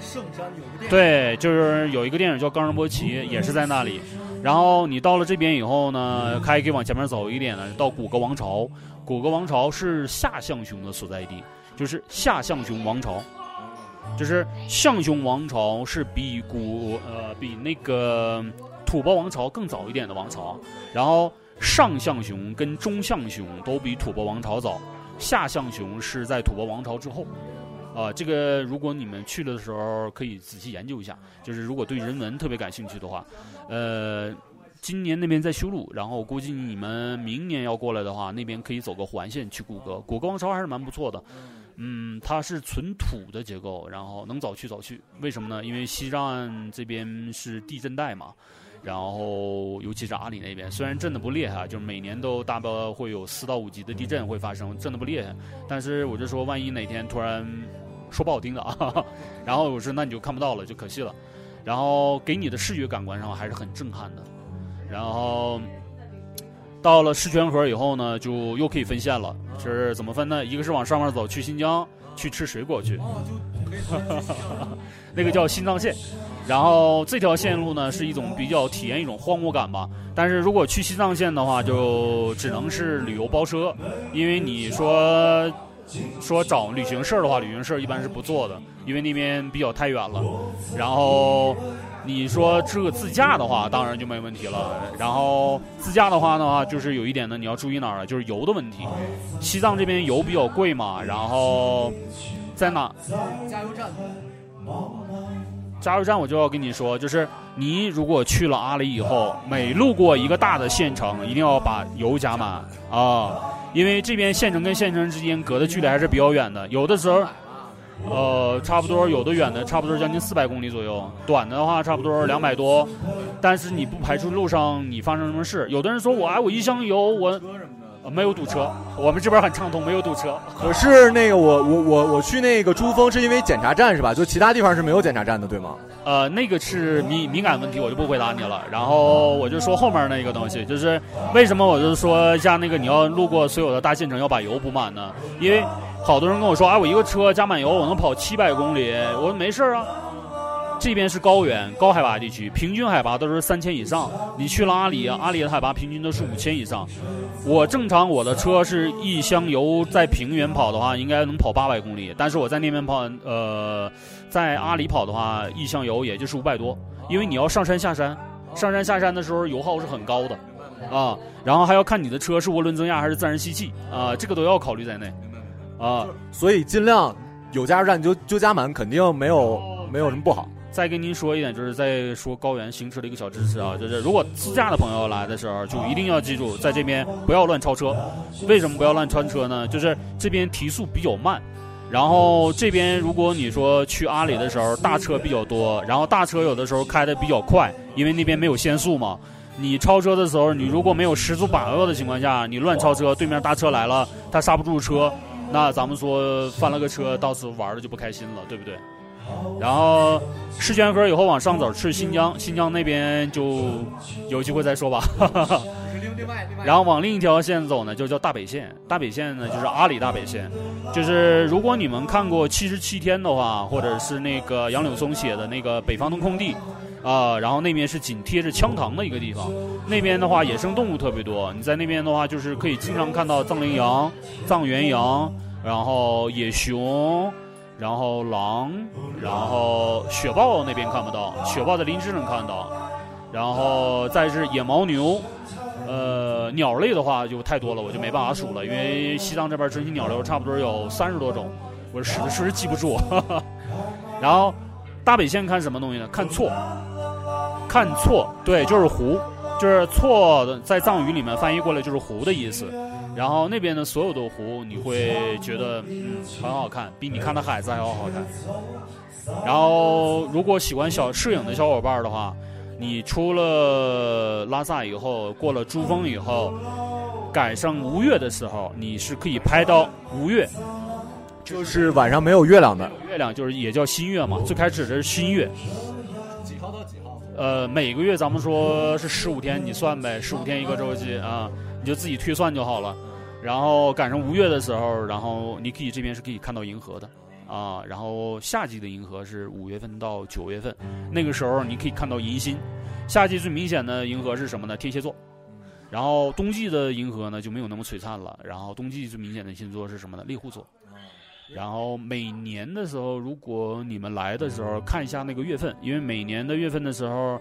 圣山有对，就是有一个电影叫《冈仁波齐》，也是在那里。然后你到了这边以后呢，还可以往前面走一点呢，到古格王朝。古格王朝是夏象雄的所在地，就是夏象雄王朝。就是象雄王朝是比古呃比那个吐蕃王朝更早一点的王朝，然后上象雄跟中象雄都比吐蕃王朝早，下象雄是在吐蕃王朝之后，啊，这个如果你们去了的时候可以仔细研究一下，就是如果对人文特别感兴趣的话，呃，今年那边在修路，然后估计你们明年要过来的话，那边可以走个环线去古格，古格王朝还是蛮不错的。嗯，它是纯土的结构，然后能早去早去。为什么呢？因为西藏这边是地震带嘛，然后尤其是阿里那边，虽然震的不厉害，就是每年都大概会有四到五级的地震会发生，震的不厉害，但是我就说万一哪天突然说不好听的啊，[LAUGHS] 然后我说那你就看不到了，就可惜了。然后给你的视觉感官上还是很震撼的。然后到了狮泉河以后呢，就又可以分线了。是怎么分呢？一个是往上面走去新疆去吃水果去，[LAUGHS] 那个叫新藏线。然后这条线路呢是一种比较体验一种荒漠感吧。但是如果去西藏线的话，就只能是旅游包车，因为你说说找旅行社的话，旅行社一般是不做的，因为那边比较太远了。然后你说这个自驾的话，当然就没问题了。然后自驾的话的话，就是有一点呢，你要注意哪儿了，就是油的问题。西藏这边油比较贵嘛，然后在哪？加油站。加油站我就要跟你说，就是你如果去了阿里以后，每路过一个大的县城，一定要把油加满啊，因为这边县城跟县城之间隔的距离还是比较远的，有的时候，呃，差不多有的远的差不多将近四百公里左右，短的话差不多两百多，但是你不排除路上你发生什么事，有的人说我哎我一箱油我。没有堵车，我们这边很畅通，没有堵车。可是那个我我我我去那个珠峰是因为检查站是吧？就其他地方是没有检查站的，对吗？呃，那个是敏敏感问题，我就不回答你了。然后我就说后面那个东西，就是为什么我就说像那个你要路过所有的大县城要把油补满呢？因为好多人跟我说，啊，我一个车加满油我能跑七百公里，我说没事啊。这边是高原高海拔地区，平均海拔都是三千以上。你去了阿里，阿里的海拔平均都是五千以上。我正常我的车是一箱油在平原跑的话，应该能跑八百公里。但是我在那边跑，呃，在阿里跑的话，一箱油也就是五百多。因为你要上山下山，上山下山的时候油耗是很高的，啊，然后还要看你的车是涡轮增压还是自然吸气，啊，这个都要考虑在内，啊，所以尽量有加油站就就加满，肯定没有没有什么不好。再跟您说一点，就是在说高原行车的一个小知识啊，就是如果自驾的朋友来的时候，就一定要记住，在这边不要乱超车。为什么不要乱超车呢？就是这边提速比较慢，然后这边如果你说去阿里的时候，大车比较多，然后大车有的时候开的比较快，因为那边没有限速嘛。你超车的时候，你如果没有十足把握的情况下，你乱超车，对面大车来了，他刹不住车，那咱们说翻了个车，到时候玩的就不开心了，对不对？然后狮泉河以后往上走去新疆，新疆那边就有机会再说吧。[LAUGHS] 然后往另一条线走呢，就叫大北线。大北线呢，就是阿里大北线。就是如果你们看过《七十七天》的话，或者是那个杨柳松写的那个北方的空地，啊，然后那边是紧贴着羌塘的一个地方。那边的话，野生动物特别多。你在那边的话，就是可以经常看到藏羚羊、藏原羊，然后野熊。然后狼，然后雪豹那边看不到，雪豹在林芝能看到，然后再是野牦牛，呃，鸟类的话就太多了，我就没办法数了，因为西藏这边珍稀鸟类差不多有三十多种，我实实记不住。[LAUGHS] 然后大北线看什么东西呢？看错，看错，对，就是湖，就是错的，在藏语里面翻译过来就是湖的意思。然后那边的所有的湖，你会觉得嗯很好看，比你看的海子还要好看。然后如果喜欢小摄影的小伙伴的话，你出了拉萨以后，过了珠峰以后，赶上吴越的时候，你是可以拍到吴越，就是晚上没有月亮的。月亮就是也叫新月嘛，最开始的是新月。几号到几号？呃，每个月咱们说是十五天，你算呗，十五天一个周期啊。你就自己推算就好了，然后赶上五月的时候，然后你可以这边是可以看到银河的，啊，然后夏季的银河是五月份到九月份，那个时候你可以看到银星。夏季最明显的银河是什么呢？天蝎座。然后冬季的银河呢就没有那么璀璨了。然后冬季最明显的星座是什么呢？猎户座。然后每年的时候，如果你们来的时候看一下那个月份，因为每年的月份的时候。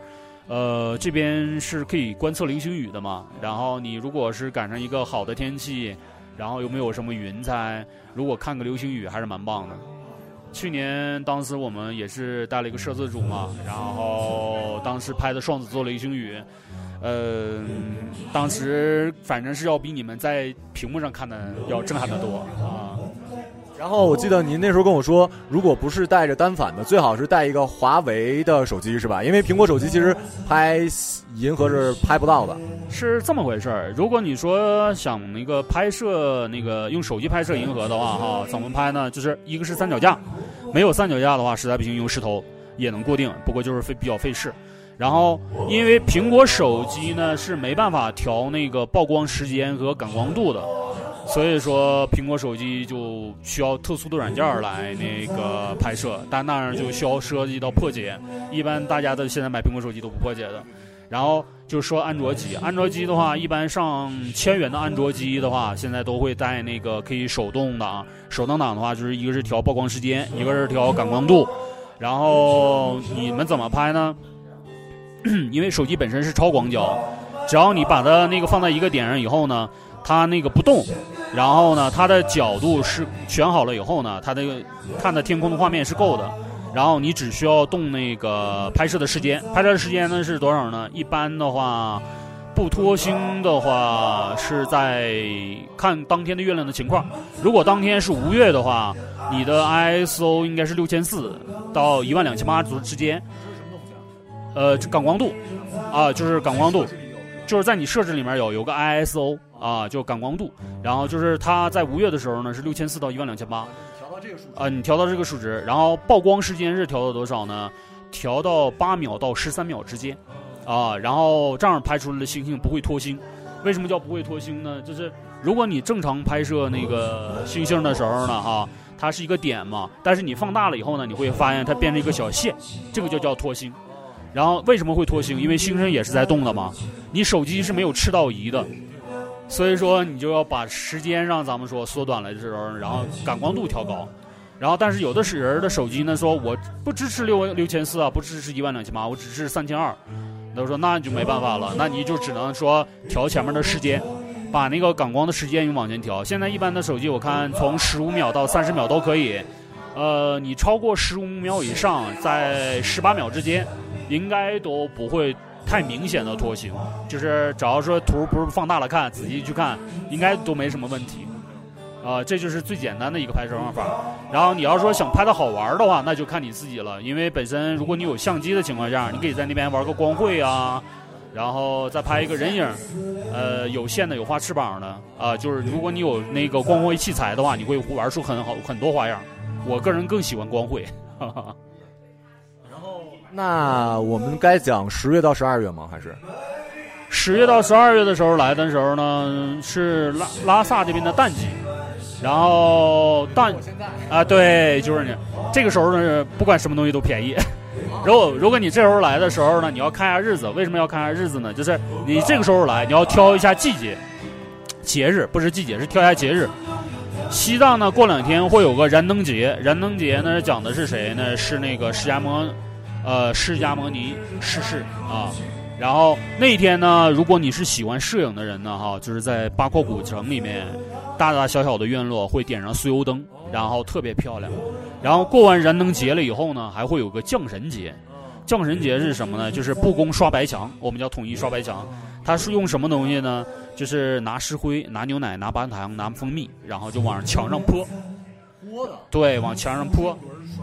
呃，这边是可以观测流星雨的嘛？然后你如果是赶上一个好的天气，然后又没有什么云彩，如果看个流星雨还是蛮棒的。去年当时我们也是带了一个摄制组嘛，然后当时拍的双子座流星雨，呃，当时反正是要比你们在屏幕上看的要震撼的多啊。然后我记得您那时候跟我说，如果不是带着单反的，最好是带一个华为的手机，是吧？因为苹果手机其实拍银河是拍不到的。是这么回事儿。如果你说想那个拍摄那个用手机拍摄银河的话，哈，怎么拍呢？就是一个是三脚架，没有三脚架的话，实在不行用石头也能固定，不过就是费比较费事。然后因为苹果手机呢是没办法调那个曝光时间和感光度的，所以说苹果手机就需要特殊的软件来那个拍摄，但那样就需要涉及到破解，一般大家的现在买苹果手机都不破解的。然后就说安卓机，安卓机的话，一般上千元的安卓机的话，现在都会带那个可以手动挡。手动挡的话，就是一个是调曝光时间，一个是调感光度。然后你们怎么拍呢？[CLEARS THROAT] 因为手机本身是超广角，只要你把它那个放在一个点上以后呢，它那个不动，然后呢，它的角度是选好了以后呢，它的看的天空的画面是够的。然后你只需要动那个拍摄的时间，拍摄的时间呢是多少呢？一般的话，不脱星的话是在看当天的月亮的情况。如果当天是无月的话，你的 ISO 应该是六千四到一万两千八之之间。呃，感光度啊，就是感光度，就是在你设置里面有有个 ISO 啊，就感光度。然后就是它在无月的时候呢是六千四到一万两千八。啊，你调到这个数值，然后曝光时间是调到多少呢？调到八秒到十三秒之间，啊，然后这样拍出来的星星不会脱星。为什么叫不会脱星呢？就是如果你正常拍摄那个星星的时候呢，哈，它是一个点嘛，但是你放大了以后呢，你会发现它变成一个小线，这个就叫脱星。然后为什么会脱星？因为星星也是在动的嘛，你手机是没有赤道仪的。所以说，你就要把时间让咱们说缩短了的时候，然后感光度调高，然后但是有的是人的手机呢，说我不支持六六千四啊，不支持一万两千八，我只支持三千二，他说那你就没办法了，那你就只能说调前面的时间，把那个感光的时间你往前调。现在一般的手机我看从十五秒到三十秒都可以，呃，你超过十五秒以上，在十八秒之间，应该都不会。太明显的拖形，就是只要说图不是放大了看，仔细去看，应该都没什么问题。啊，这就是最简单的一个拍摄方法。然后你要说想拍的好玩的话，那就看你自己了。因为本身如果你有相机的情况下，你可以在那边玩个光绘啊，然后再拍一个人影，呃，有线的有画翅膀的啊，就是如果你有那个光绘器材的话，你会玩出很好很多花样。我个人更喜欢光绘。哈哈。那我们该讲十月到十二月吗？还是十月到十二月的时候来的时候呢？是拉拉萨这边的淡季，然后淡啊，对，就是你这个时候呢，不管什么东西都便宜。[LAUGHS] 如果如果你这时候来的时候呢，你要看一下日子。为什么要看一下日子呢？就是你这个时候来，你要挑一下季节、节日，不是季节，是挑一下节日。西藏呢，过两天会有个燃灯节，燃灯节呢讲的是谁呢？是那个释迦摩。呃，释迦牟尼逝世啊，然后那天呢，如果你是喜欢摄影的人呢，哈，就是在八廓古城里面，大大小小的院落会点上酥油灯，然后特别漂亮。然后过完燃灯节了以后呢，还会有个降神节。降神节是什么呢？就是布宫刷白墙，我们叫统一刷白墙。它是用什么东西呢？就是拿石灰、拿牛奶、拿白糖、拿蜂蜜，然后就往墙上泼。泼的。对，往墙上泼，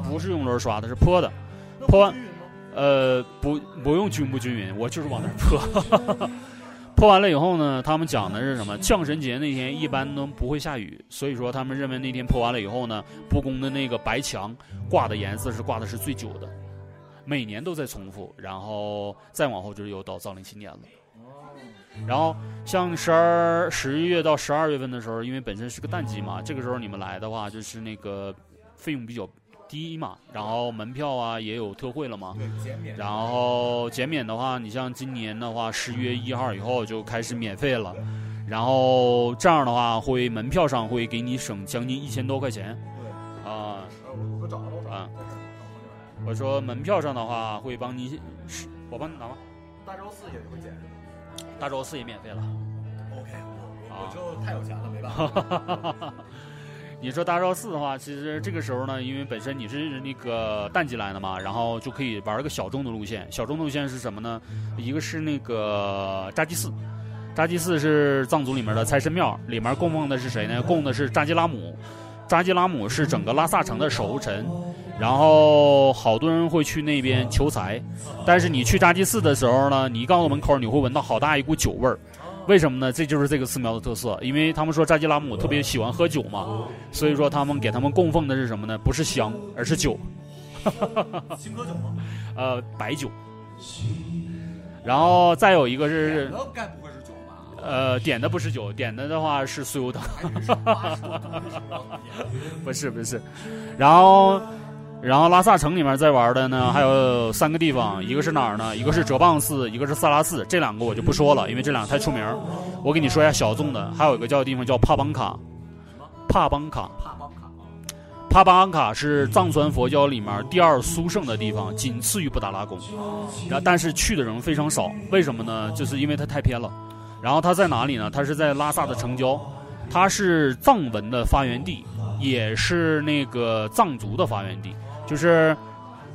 不是用轮刷的，是泼的，泼完。呃，不，不用均不均匀，我就是往那儿泼。[LAUGHS] 泼完了以后呢，他们讲的是什么？降神节那天一般都不会下雨，所以说他们认为那天泼完了以后呢，布宫的那个白墙挂的颜色是挂的是最久的，每年都在重复，然后再往后就是又到藏历新年了。然后像十二十一月到十二月份的时候，因为本身是个淡季嘛，这个时候你们来的话，就是那个费用比较。低嘛，然后门票啊也有特惠了嘛，然后减免的话，你像今年的话，十月一号以后就开始免费了，然后这样的话会门票上会给你省将近一千多块钱，啊，啊，我说门票上的话会帮你，我帮你拿吧？大周四也会减。大周四也免费了。OK，我就太有钱了，没办法。[LAUGHS] 你说大昭寺的话，其实这个时候呢，因为本身你是那个淡季来的嘛，然后就可以玩个小众的路线。小众路线是什么呢？一个是那个扎基寺，扎基寺是藏族里面的财神庙，里面供奉的是谁呢？供的是扎基拉姆。扎基拉姆是整个拉萨城的守护神，然后好多人会去那边求财。但是你去扎基寺的时候呢，你一到门口，你会闻到好大一股酒味儿。为什么呢？这就是这个寺庙的特色，因为他们说扎基拉姆特别喜欢喝酒嘛，所以说他们给他们供奉的是什么呢？不是香，而是酒。[LAUGHS] [LAUGHS] 新喝酒吗？呃，白酒。然后再有一个是，该不会是酒吧？呃，点的不是酒，点的的话是酥油汤。[LAUGHS] 不是不是，然后。然后拉萨城里面在玩的呢，还有三个地方，一个是哪儿呢？一个是哲蚌寺，一个是萨拉寺。这两个我就不说了，因为这两个太出名。我给你说一下小众的，还有一个叫地方叫帕邦卡。帕邦卡。帕邦卡。帕邦卡是藏传佛教里面第二殊胜的地方，仅次于布达拉宫。然但是去的人非常少，为什么呢？就是因为它太偏了。然后它在哪里呢？它是在拉萨的城郊，它是藏文的发源地，也是那个藏族的发源地。就是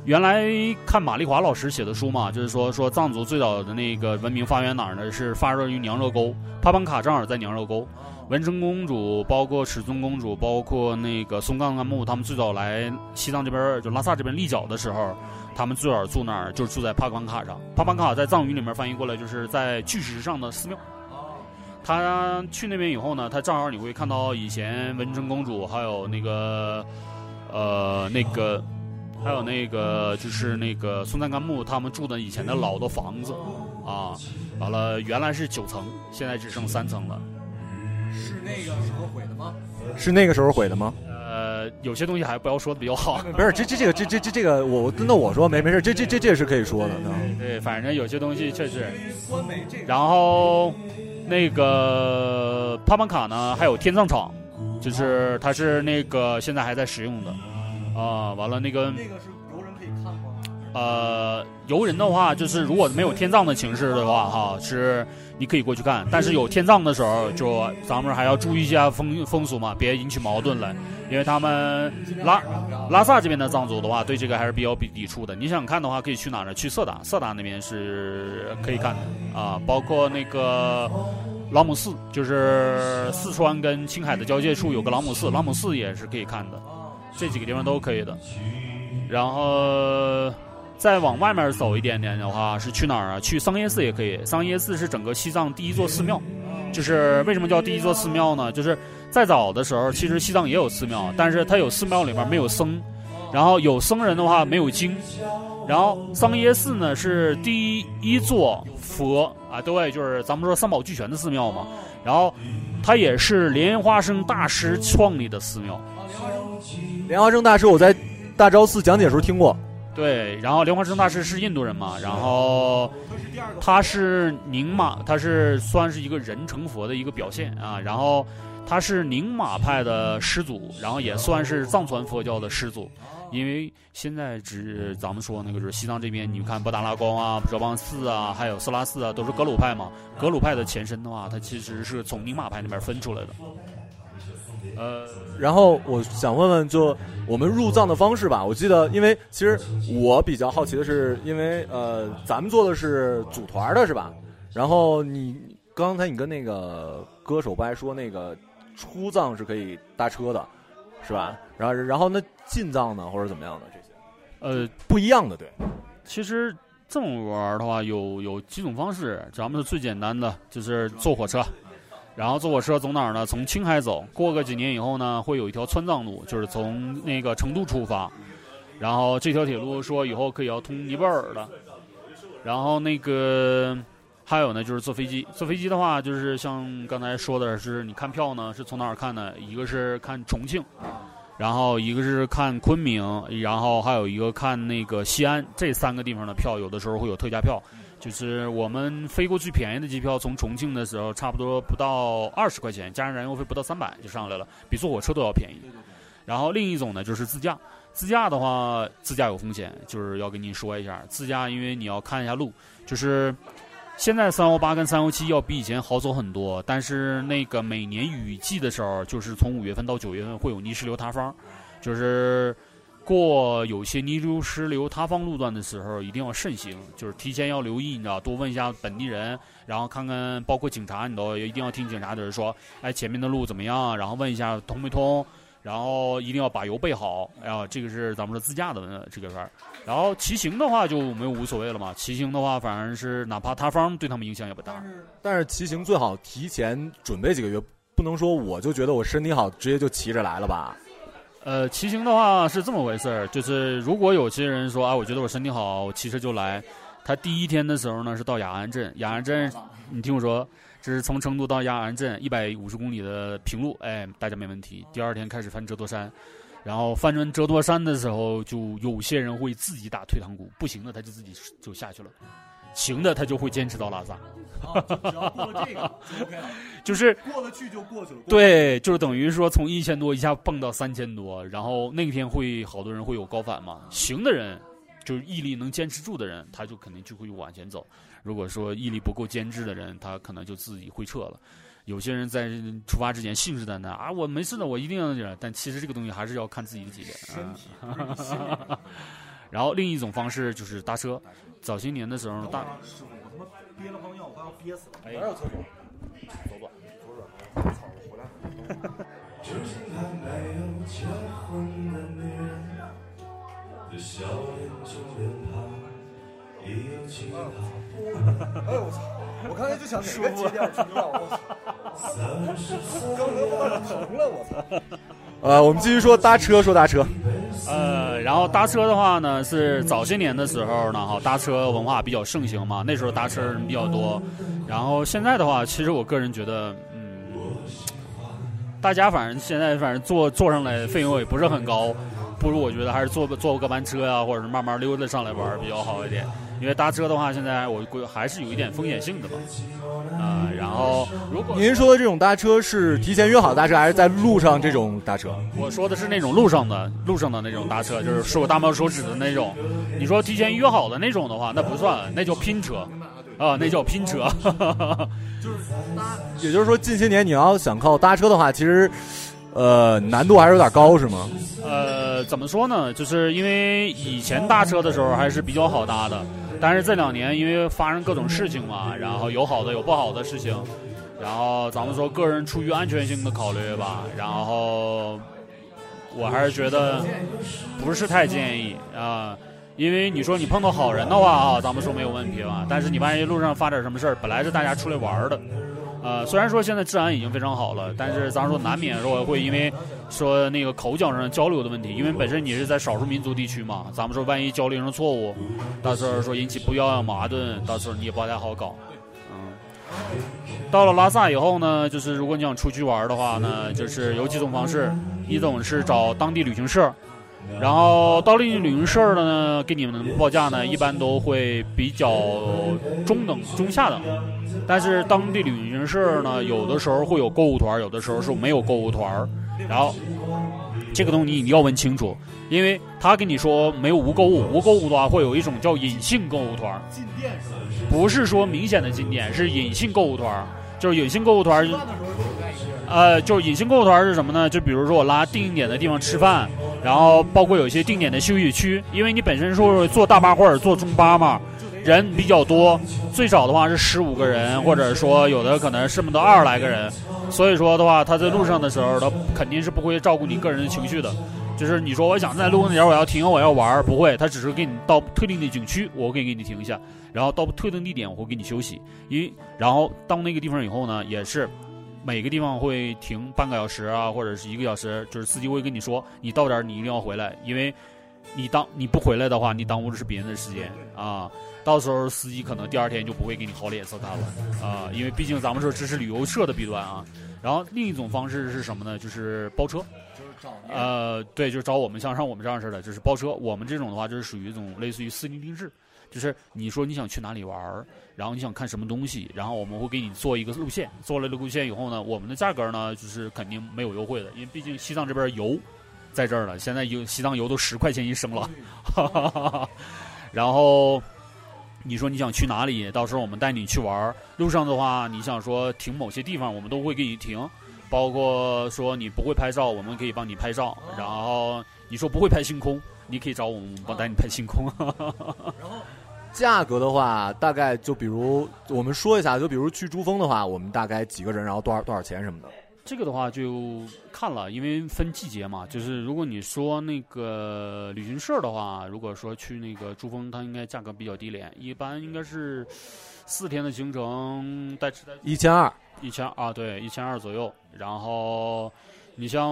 原来看马丽华老师写的书嘛，就是说说藏族最早的那个文明发源哪儿呢？是发源于娘热沟，帕邦卡正好在娘热沟。文成公主、包括尺尊公主、包括那个松冈干木，他们最早来西藏这边就拉萨这边立脚的时候，他们最早住哪儿？就是住在帕邦卡上。帕邦卡在藏语里面翻译过来就是在巨石上的寺庙。他去那边以后呢，他正好你会看到以前文成公主还有那个呃那个。还有那个就是那个松赞干布他们住的以前的老的房子，啊，完了原来是九层，现在只剩三层了。是那个时候毁的吗？是那个时候毁的吗？呃，有些东西还不要说的比较好。[LAUGHS] 不是，这这这个这这这这个我那我说没没事，这这这这是可以说的。对，反正有些东西确实。然后那个帕邦卡呢，还有天葬场，就是它是那个现在还在使用的。啊，完了那个那个是游人可以看吗？呃，游人的话，就是如果没有天葬的形式的话，哈，是你可以过去看。但是有天葬的时候，就咱们还要注意一下风风俗嘛，别引起矛盾了。因为他们拉拉萨这边的藏族的话，对这个还是比较抵抵触的。你想看的话，可以去哪呢？去色达，色达那边是可以看的啊。包括那个朗姆寺，就是四川跟青海的交界处有个朗姆寺，朗姆寺也是可以看的。这几个地方都可以的，然后再往外面走一点点的话，是去哪儿啊？去桑耶寺也可以。桑耶寺是整个西藏第一座寺庙，就是为什么叫第一座寺庙呢？就是再早的时候，其实西藏也有寺庙，但是它有寺庙里面没有僧，然后有僧人的话没有经，然后桑耶寺呢是第一座佛啊，对，就是咱们说三宝俱全的寺庙嘛。然后它也是莲花生大师创立的寺庙。莲花生大师，我在大昭寺讲解时候听过。对，然后莲花生大师是印度人嘛，然后他是宁玛，他是算是一个人成佛的一个表现啊。然后他是宁玛派的师祖，然后也算是藏传佛教的师祖。因为现在只咱们说那个就是西藏这边，你看布达拉宫啊、哲蚌寺啊，还有色拉寺啊，都是格鲁派嘛。格鲁派的前身的话，它其实是从宁玛派那边分出来的。呃，然后我想问问，就我们入藏的方式吧。我记得，因为其实我比较好奇的是，因为呃，咱们做的是组团的，是吧？然后你刚才你跟那个歌手不还说，那个出藏是可以搭车的，是吧？然后然后那进藏呢，或者怎么样的这些？呃，不一样的，对。其实这么玩的话，有有几种方式。咱们是最简单的，就是坐火车。然后坐火车走哪儿呢？从青海走，过个几年以后呢，会有一条川藏路，就是从那个成都出发。然后这条铁路说以后可以要通尼泊尔的。然后那个还有呢，就是坐飞机。坐飞机的话，就是像刚才说的是，你看票呢是从哪儿看呢？一个是看重庆，然后一个是看昆明，然后还有一个看那个西安。这三个地方的票有的时候会有特价票。就是我们飞过去便宜的机票，从重庆的时候差不多不到二十块钱，加上燃油费不到三百就上来了，比坐火车都要便宜。然后另一种呢就是自驾，自驾的话自驾有风险，就是要跟您说一下，自驾因为你要看一下路，就是现在三幺八跟三幺七要比以前好走很多，但是那个每年雨季的时候，就是从五月份到九月份会有泥石流塌方，就是。过有些泥流石流塌方路段的时候，一定要慎行，就是提前要留意，你知道，多问一下本地人，然后看看，包括警察，你都一定要听警察的人说，哎，前面的路怎么样？然后问一下通没通，然后一定要把油备好，哎呀，这个是咱们说自驾的这个事儿。然后骑行的话就没有无所谓了嘛，骑行的话反正是哪怕塌方对他们影响也不大。但是骑行最好提前准备几个月，不能说我就觉得我身体好直接就骑着来了吧。呃，骑行的话是这么回事儿，就是如果有些人说啊，我觉得我身体好，我骑车就来。他第一天的时候呢是到雅安镇，雅安镇，[LAUGHS] 你听我说，这是从成都到雅安镇一百五十公里的平路，哎，大家没问题。第二天开始翻折多山，然后翻完折多山的时候，就有些人会自己打退堂鼓，不行了他就自己就下去了，行的他就会坚持到拉萨。只要过了这个就 OK 了，[LAUGHS] 就是过得去就过去了。对，就是等于说从一千多一下蹦到三千多，然后那天会好多人会有高反嘛。行的人，就是毅力能坚持住的人，他就肯定就会往前走。如果说毅力不够坚持的人，他可能就自己会撤了。有些人在出发之前信誓旦旦啊，我没事的，我一定要这，但其实这个东西还是要看自己的体力。身体 [LAUGHS] 然后另一种方式就是搭车，早些年的时候大。师傅，我他妈憋了泡尿，我快要憋死了。哎哪有厕所？走吧。操，我回来。至今还没有结婚的女人的笑脸中脸庞，已有其他哎呦我操！我刚才就想哪个节点停了，我操！三十岁刚才我哪停了，我操！呃，我们继续说搭车，说搭车。呃，然后搭车的话呢，是早些年的时候呢，哈，搭车文化比较盛行嘛，那时候搭车人比较多。然后现在的话，其实我个人觉得，嗯，大家反正现在反正坐坐上来费用也不是很高，不如我觉得还是坐坐个班车呀、或者是慢慢溜达上来玩比较好一点。因为搭车的话，现在我估还是有一点风险性的嘛，啊、然后如果您说的这种搭车是提前约好搭车，还是在路上这种搭车？我说的是那种路上的路上的那种搭车，就是竖个大拇手指的那种。你说提前约好的那种的话，那不算，那叫拼车，啊，那叫拼车。[LAUGHS] 就是搭也就是说，近些年你要想靠搭车的话，其实，呃，难度还是有点高，是吗？呃，怎么说呢？就是因为以前搭车的时候还是比较好搭的，但是这两年因为发生各种事情嘛，然后有好的有不好的事情，然后咱们说个人出于安全性的考虑吧，然后我还是觉得不是太建议啊。因为你说你碰到好人的话啊，咱们说没有问题吧。但是你万一路上发点什么事儿，本来是大家出来玩的，呃，虽然说现在治安已经非常好了，但是咱说难免说会因为说那个口角上交流的问题，因为本身你是在少数民族地区嘛，咱们说万一交流上错误，到时候说引起不必要的矛盾，到时候你也不太好搞。嗯，到了拉萨以后呢，就是如果你想出去玩的话呢，就是有几种方式，一种是找当地旅行社。然后当地旅行社的呢，给你们报价呢，一般都会比较中等、中下等。但是当地旅行社呢，有的时候会有购物团，有的时候是没有购物团。然后这个东西你要问清楚，因为他跟你说没有无购物，无购物的话会有一种叫隐性购物团，进店是吧？不是说明显的进店，是隐性购物团，就是隐性购物团。呃，就是隐性购物团是什么呢？就比如说我拉定点的地方吃饭，然后包括有一些定点的休息区，因为你本身说坐大巴或者坐中巴嘛，人比较多，最少的话是十五个人，或者说有的可能是不到二十来个人，所以说的话，他在路上的时候，他肯定是不会照顾你个人的情绪的。就是你说我想在路上点我要停，我要玩，不会，他只是给你到特定的景区，我可以给你停一下，然后到特定地点我会给你休息，因然后到那个地方以后呢，也是每个地方会停半个小时啊，或者是一个小时，就是司机会跟你说，你到点儿你一定要回来，因为你当你不回来的话，你耽误的是别人的时间啊。到时候司机可能第二天就不会给你好脸色看了啊，因为毕竟咱们说这是旅游社的弊端啊。然后另一种方式是什么呢？就是包车。就是找。呃，对，就是找我们像像我们这样似的，就是包车。我们这种的话，就是属于一种类似于私人定制，就是你说你想去哪里玩儿，然后你想看什么东西，然后我们会给你做一个路线。做了这路线以后呢，我们的价格呢，就是肯定没有优惠的，因为毕竟西藏这边油在这儿了，现在油西藏油都十块钱一升了。[LAUGHS] 然后你说你想去哪里，到时候我们带你去玩儿。路上的话，你想说停某些地方，我们都会给你停。包括说你不会拍照，我们可以帮你拍照。然后你说不会拍星空，你可以找我们帮带你拍星空。[LAUGHS] 价格的话，大概就比如我们说一下，就比如去珠峰的话，我们大概几个人，然后多少多少钱什么的。这个的话就看了，因为分季节嘛。就是如果你说那个旅行社的话，如果说去那个珠峰，它应该价格比较低廉，一般应该是四天的行程，带吃带一千二，一千啊，对，一千二左右。然后你像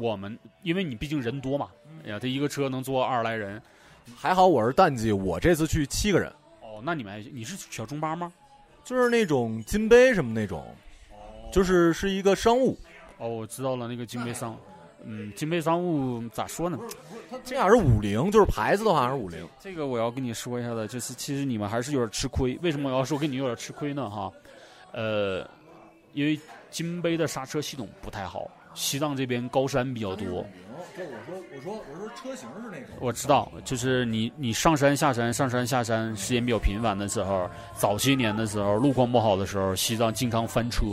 我们，因为你毕竟人多嘛，哎呀，这一个车能坐二十来人。还好我是淡季，我这次去七个人，哦，那你们还你是小中巴吗？就是那种金杯什么那种，就是是一个商务。哦，我知道了，那个金杯商，嗯，金杯商务咋说呢？这样是五菱，就是牌子的话还是五菱。这个我要跟你说一下的，就是其实你们还是有点吃亏。为什么我要说跟你有点吃亏呢？哈，呃，因为金杯的刹车系统不太好，西藏这边高山比较多。对，我说我说我说车型是那种。我知道，就是你你上山下山上山下山时间比较频繁的时候，早些年的时候路况不好的时候，西藏经常翻车，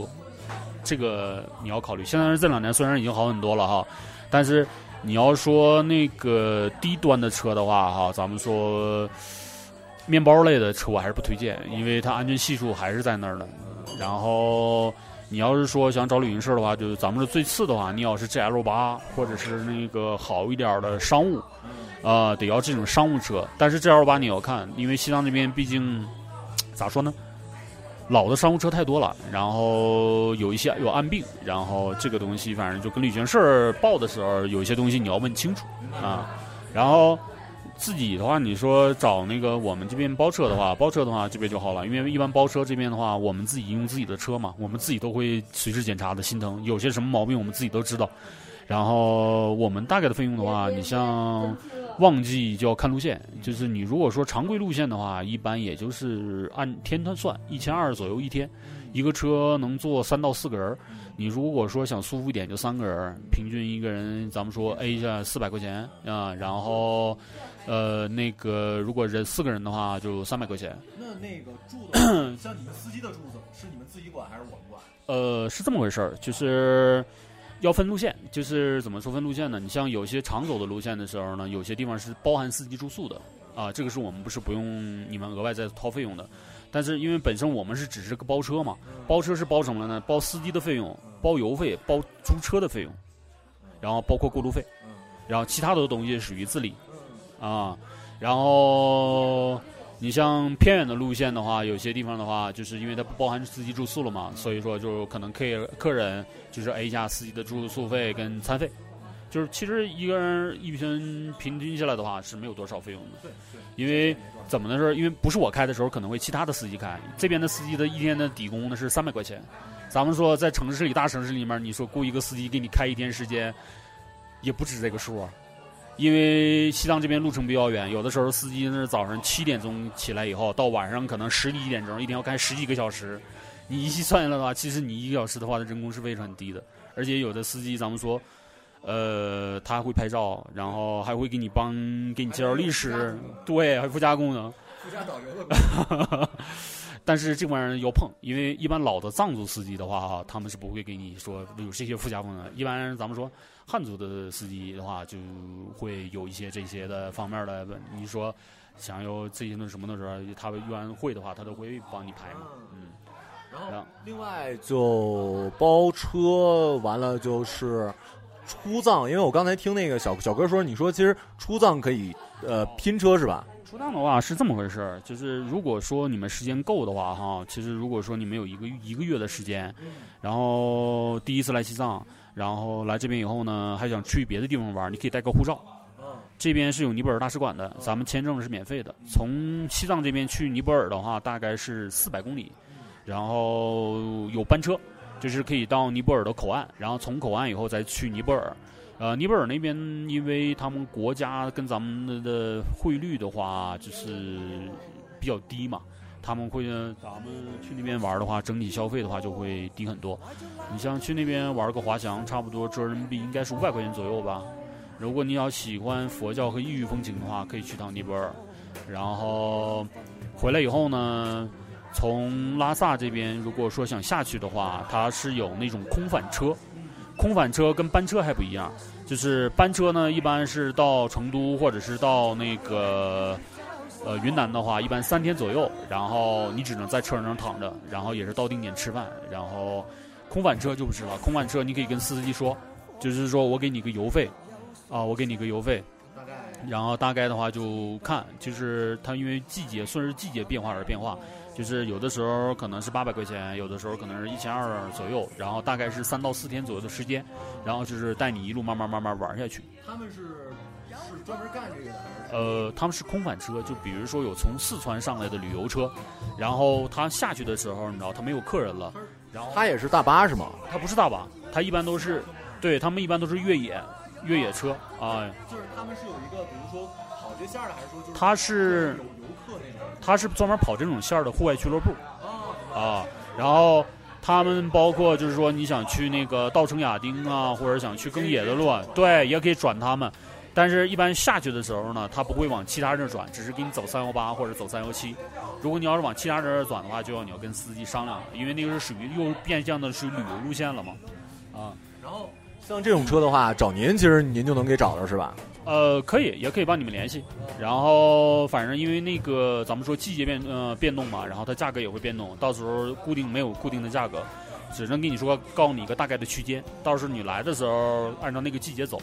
这个你要考虑。现在这两年虽然已经好很多了哈，但是你要说那个低端的车的话哈，咱们说面包类的车我还是不推荐，因为它安全系数还是在那儿的。然后。你要是说想找旅行社的话，就是咱们这最次的话，你要是 G L 八或者是那个好一点的商务，啊，得要这种商务车。但是 G L 八你要看，因为西藏这边毕竟咋说呢，老的商务车太多了，然后有一些有暗病，然后这个东西反正就跟旅行社报的时候，有一些东西你要问清楚啊，然后。自己的话，你说找那个我们这边包车的话，包车的话这边就好了，因为一般包车这边的话，我们自己用自己的车嘛，我们自己都会随时检查的，心疼有些什么毛病我们自己都知道。然后我们大概的费用的话，你像旺季就要看路线，就是你如果说常规路线的话，一般也就是按天算算，一千二左右一天，一个车能坐三到四个人。你如果说想舒服一点，就三个人，平均一个人咱们说 A 一下四百块钱啊，然后。呃，那个如果人四个人的话，就三百块钱。那那个住的，[COUGHS] 像你们司机的住子，是你们自己管还是我们管？呃，是这么回事儿，就是要分路线，就是怎么说分路线呢？你像有些常走的路线的时候呢，有些地方是包含司机住宿的啊，这个是我们不是不用你们额外再掏费用的。但是因为本身我们是只是个包车嘛，包车是包什么呢？包司机的费用，包油费，包租车的费用，然后包括过路费，然后其他的东西属于自理。啊，然后你像偏远的路线的话，有些地方的话，就是因为它不包含司机住宿了嘛，所以说就可能客客人就是 A 一下司机的住宿费跟餐费，就是其实一个人一天平均下来的话是没有多少费用的。因为怎么的说，因为不是我开的时候，可能会其他的司机开，这边的司机的一天的底工呢是三百块钱。咱们说在城市里大城市里面，你说雇一个司机给你开一天时间，也不止这个数啊。因为西藏这边路程比较远，有的时候司机是早上七点钟起来以后，到晚上可能十一点钟，一天要开十几个小时。你一计算下来的话，其实你一个小时的话，的人工是非常低的。而且有的司机，咱们说，呃，他会拍照，然后还会给你帮给你介绍历史，对，还有附加功能。附加导游的。[LAUGHS] 但是这玩意儿要碰，因为一般老的藏族司机的话，哈，他们是不会给你说有这些附加功能。一般咱们说。汉族的司机的话，就会有一些这些的方面的。你说想要这些那什么的时候，他一般会的话，他都会帮你排嘛。嗯。然后另外就包车完了就是出藏，因为我刚才听那个小小哥说，你说其实出藏可以呃拼车是吧？出藏的话是这么回事儿，就是如果说你们时间够的话，哈，其实如果说你们有一个一个月的时间，然后第一次来西藏。然后来这边以后呢，还想去别的地方玩，你可以带个护照。这边是有尼泊尔大使馆的，咱们签证是免费的。从西藏这边去尼泊尔的话，大概是四百公里，然后有班车，就是可以到尼泊尔的口岸，然后从口岸以后再去尼泊尔。呃，尼泊尔那边因为他们国家跟咱们的汇率的话，就是比较低嘛。他们会，咱们去那边玩的话，整体消费的话就会低很多。你像去那边玩个滑翔，差不多折人民币应该是五百块钱左右吧。如果你要喜欢佛教和异域风情的话，可以去趟尼泊尔。然后回来以后呢，从拉萨这边，如果说想下去的话，它是有那种空返车。空返车跟班车还不一样，就是班车呢，一般是到成都或者是到那个。呃，云南的话，一般三天左右，然后你只能在车上躺着，然后也是到定点吃饭，然后空返车就不是了，空返车你可以跟司机说，就是说我给你个油费，啊，我给你个油费，然后大概的话就看，就是它因为季节顺着季节变化而变化，就是有的时候可能是八百块钱，有的时候可能是一千二左右，然后大概是三到四天左右的时间，然后就是带你一路慢慢慢慢玩下去。他们是是专门干这个的，呃，他们是空返车，就比如说有从四川上来的旅游车，然后他下去的时候，你知道他没有客人了，然后他也是大巴是吗？他不是大巴，他一般都是，对他们一般都是越野越野车啊、就是他们是有一个，比如说跑这线的，还是说就是他是有游客那种他是专门跑这种线儿的户外俱乐部啊？啊，然后他们包括就是说你想去那个稻城亚丁啊，或者想去更野的路啊，对，也可以转他们。但是，一般下去的时候呢，他不会往其他地儿转，只是给你走三幺八或者走三幺七。如果你要是往其他地儿转的话，就要你要跟司机商量了，因为那个是属于又变相的属于旅游路线了嘛。啊，然后像这种车的话，找您其实您就能给找着是吧？呃，可以，也可以帮你们联系。然后，反正因为那个咱们说季节变呃变动嘛，然后它价格也会变动，到时候固定没有固定的价格，只能跟你说告诉你一个大概的区间，到时候你来的时候按照那个季节走，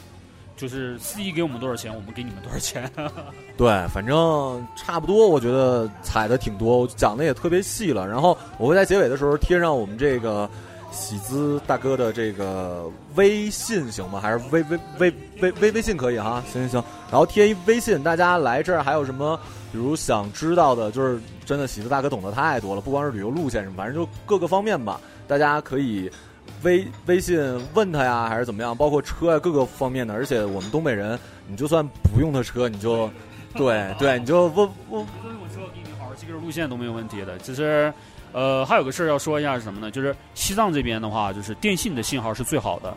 就是司机给我们多少钱，我们给你们多少钱。[LAUGHS] 对，反正差不多，我觉得踩的挺多，我讲的也特别细了。然后我会在结尾的时候贴上我们这个喜滋大哥的这个微信行吗？还是微微微微微微信可以哈？行行行，然后贴一微信，大家来这儿还有什么，比如想知道的，就是真的喜子大哥懂得太多了，不光是旅游路线什么，反正就各个方面吧，大家可以。微微信问他呀，还是怎么样？包括车呀，各个方面的。而且我们东北人，你就算不用他车，你就对对，你就问问我说给你好好记个路线都没有问题的。只是，呃，还有个事儿要说一下是什么呢？就是西藏这边的话，就是电信的信号是最好的，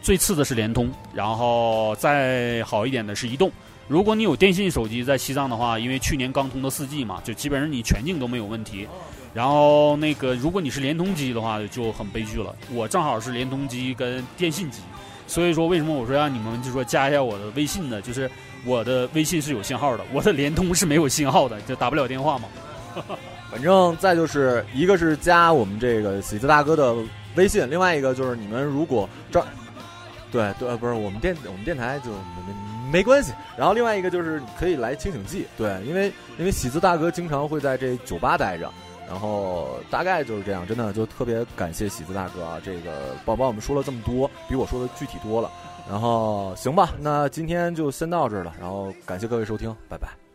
最次的是联通，然后再好一点的是移动。如果你有电信手机在西藏的话，因为去年刚通的四 G 嘛，就基本上你全境都没有问题。然后那个，如果你是联通机的话，就很悲剧了。我正好是联通机跟电信机，所以说为什么我说让你们就说加一下我的微信呢？就是我的微信是有信号的，我的联通是没有信号的，就打不了电话嘛。反正再就是一个是加我们这个喜字大哥的微信，另外一个就是你们如果这，对对，不是我们电我们电台就没没关系。然后另外一个就是可以来清醒记，对，因为因为喜字大哥经常会在这酒吧待着。然后大概就是这样，真的就特别感谢喜字大哥啊，这个帮帮我们说了这么多，比我说的具体多了。然后行吧，那今天就先到这儿了。然后感谢各位收听，拜拜。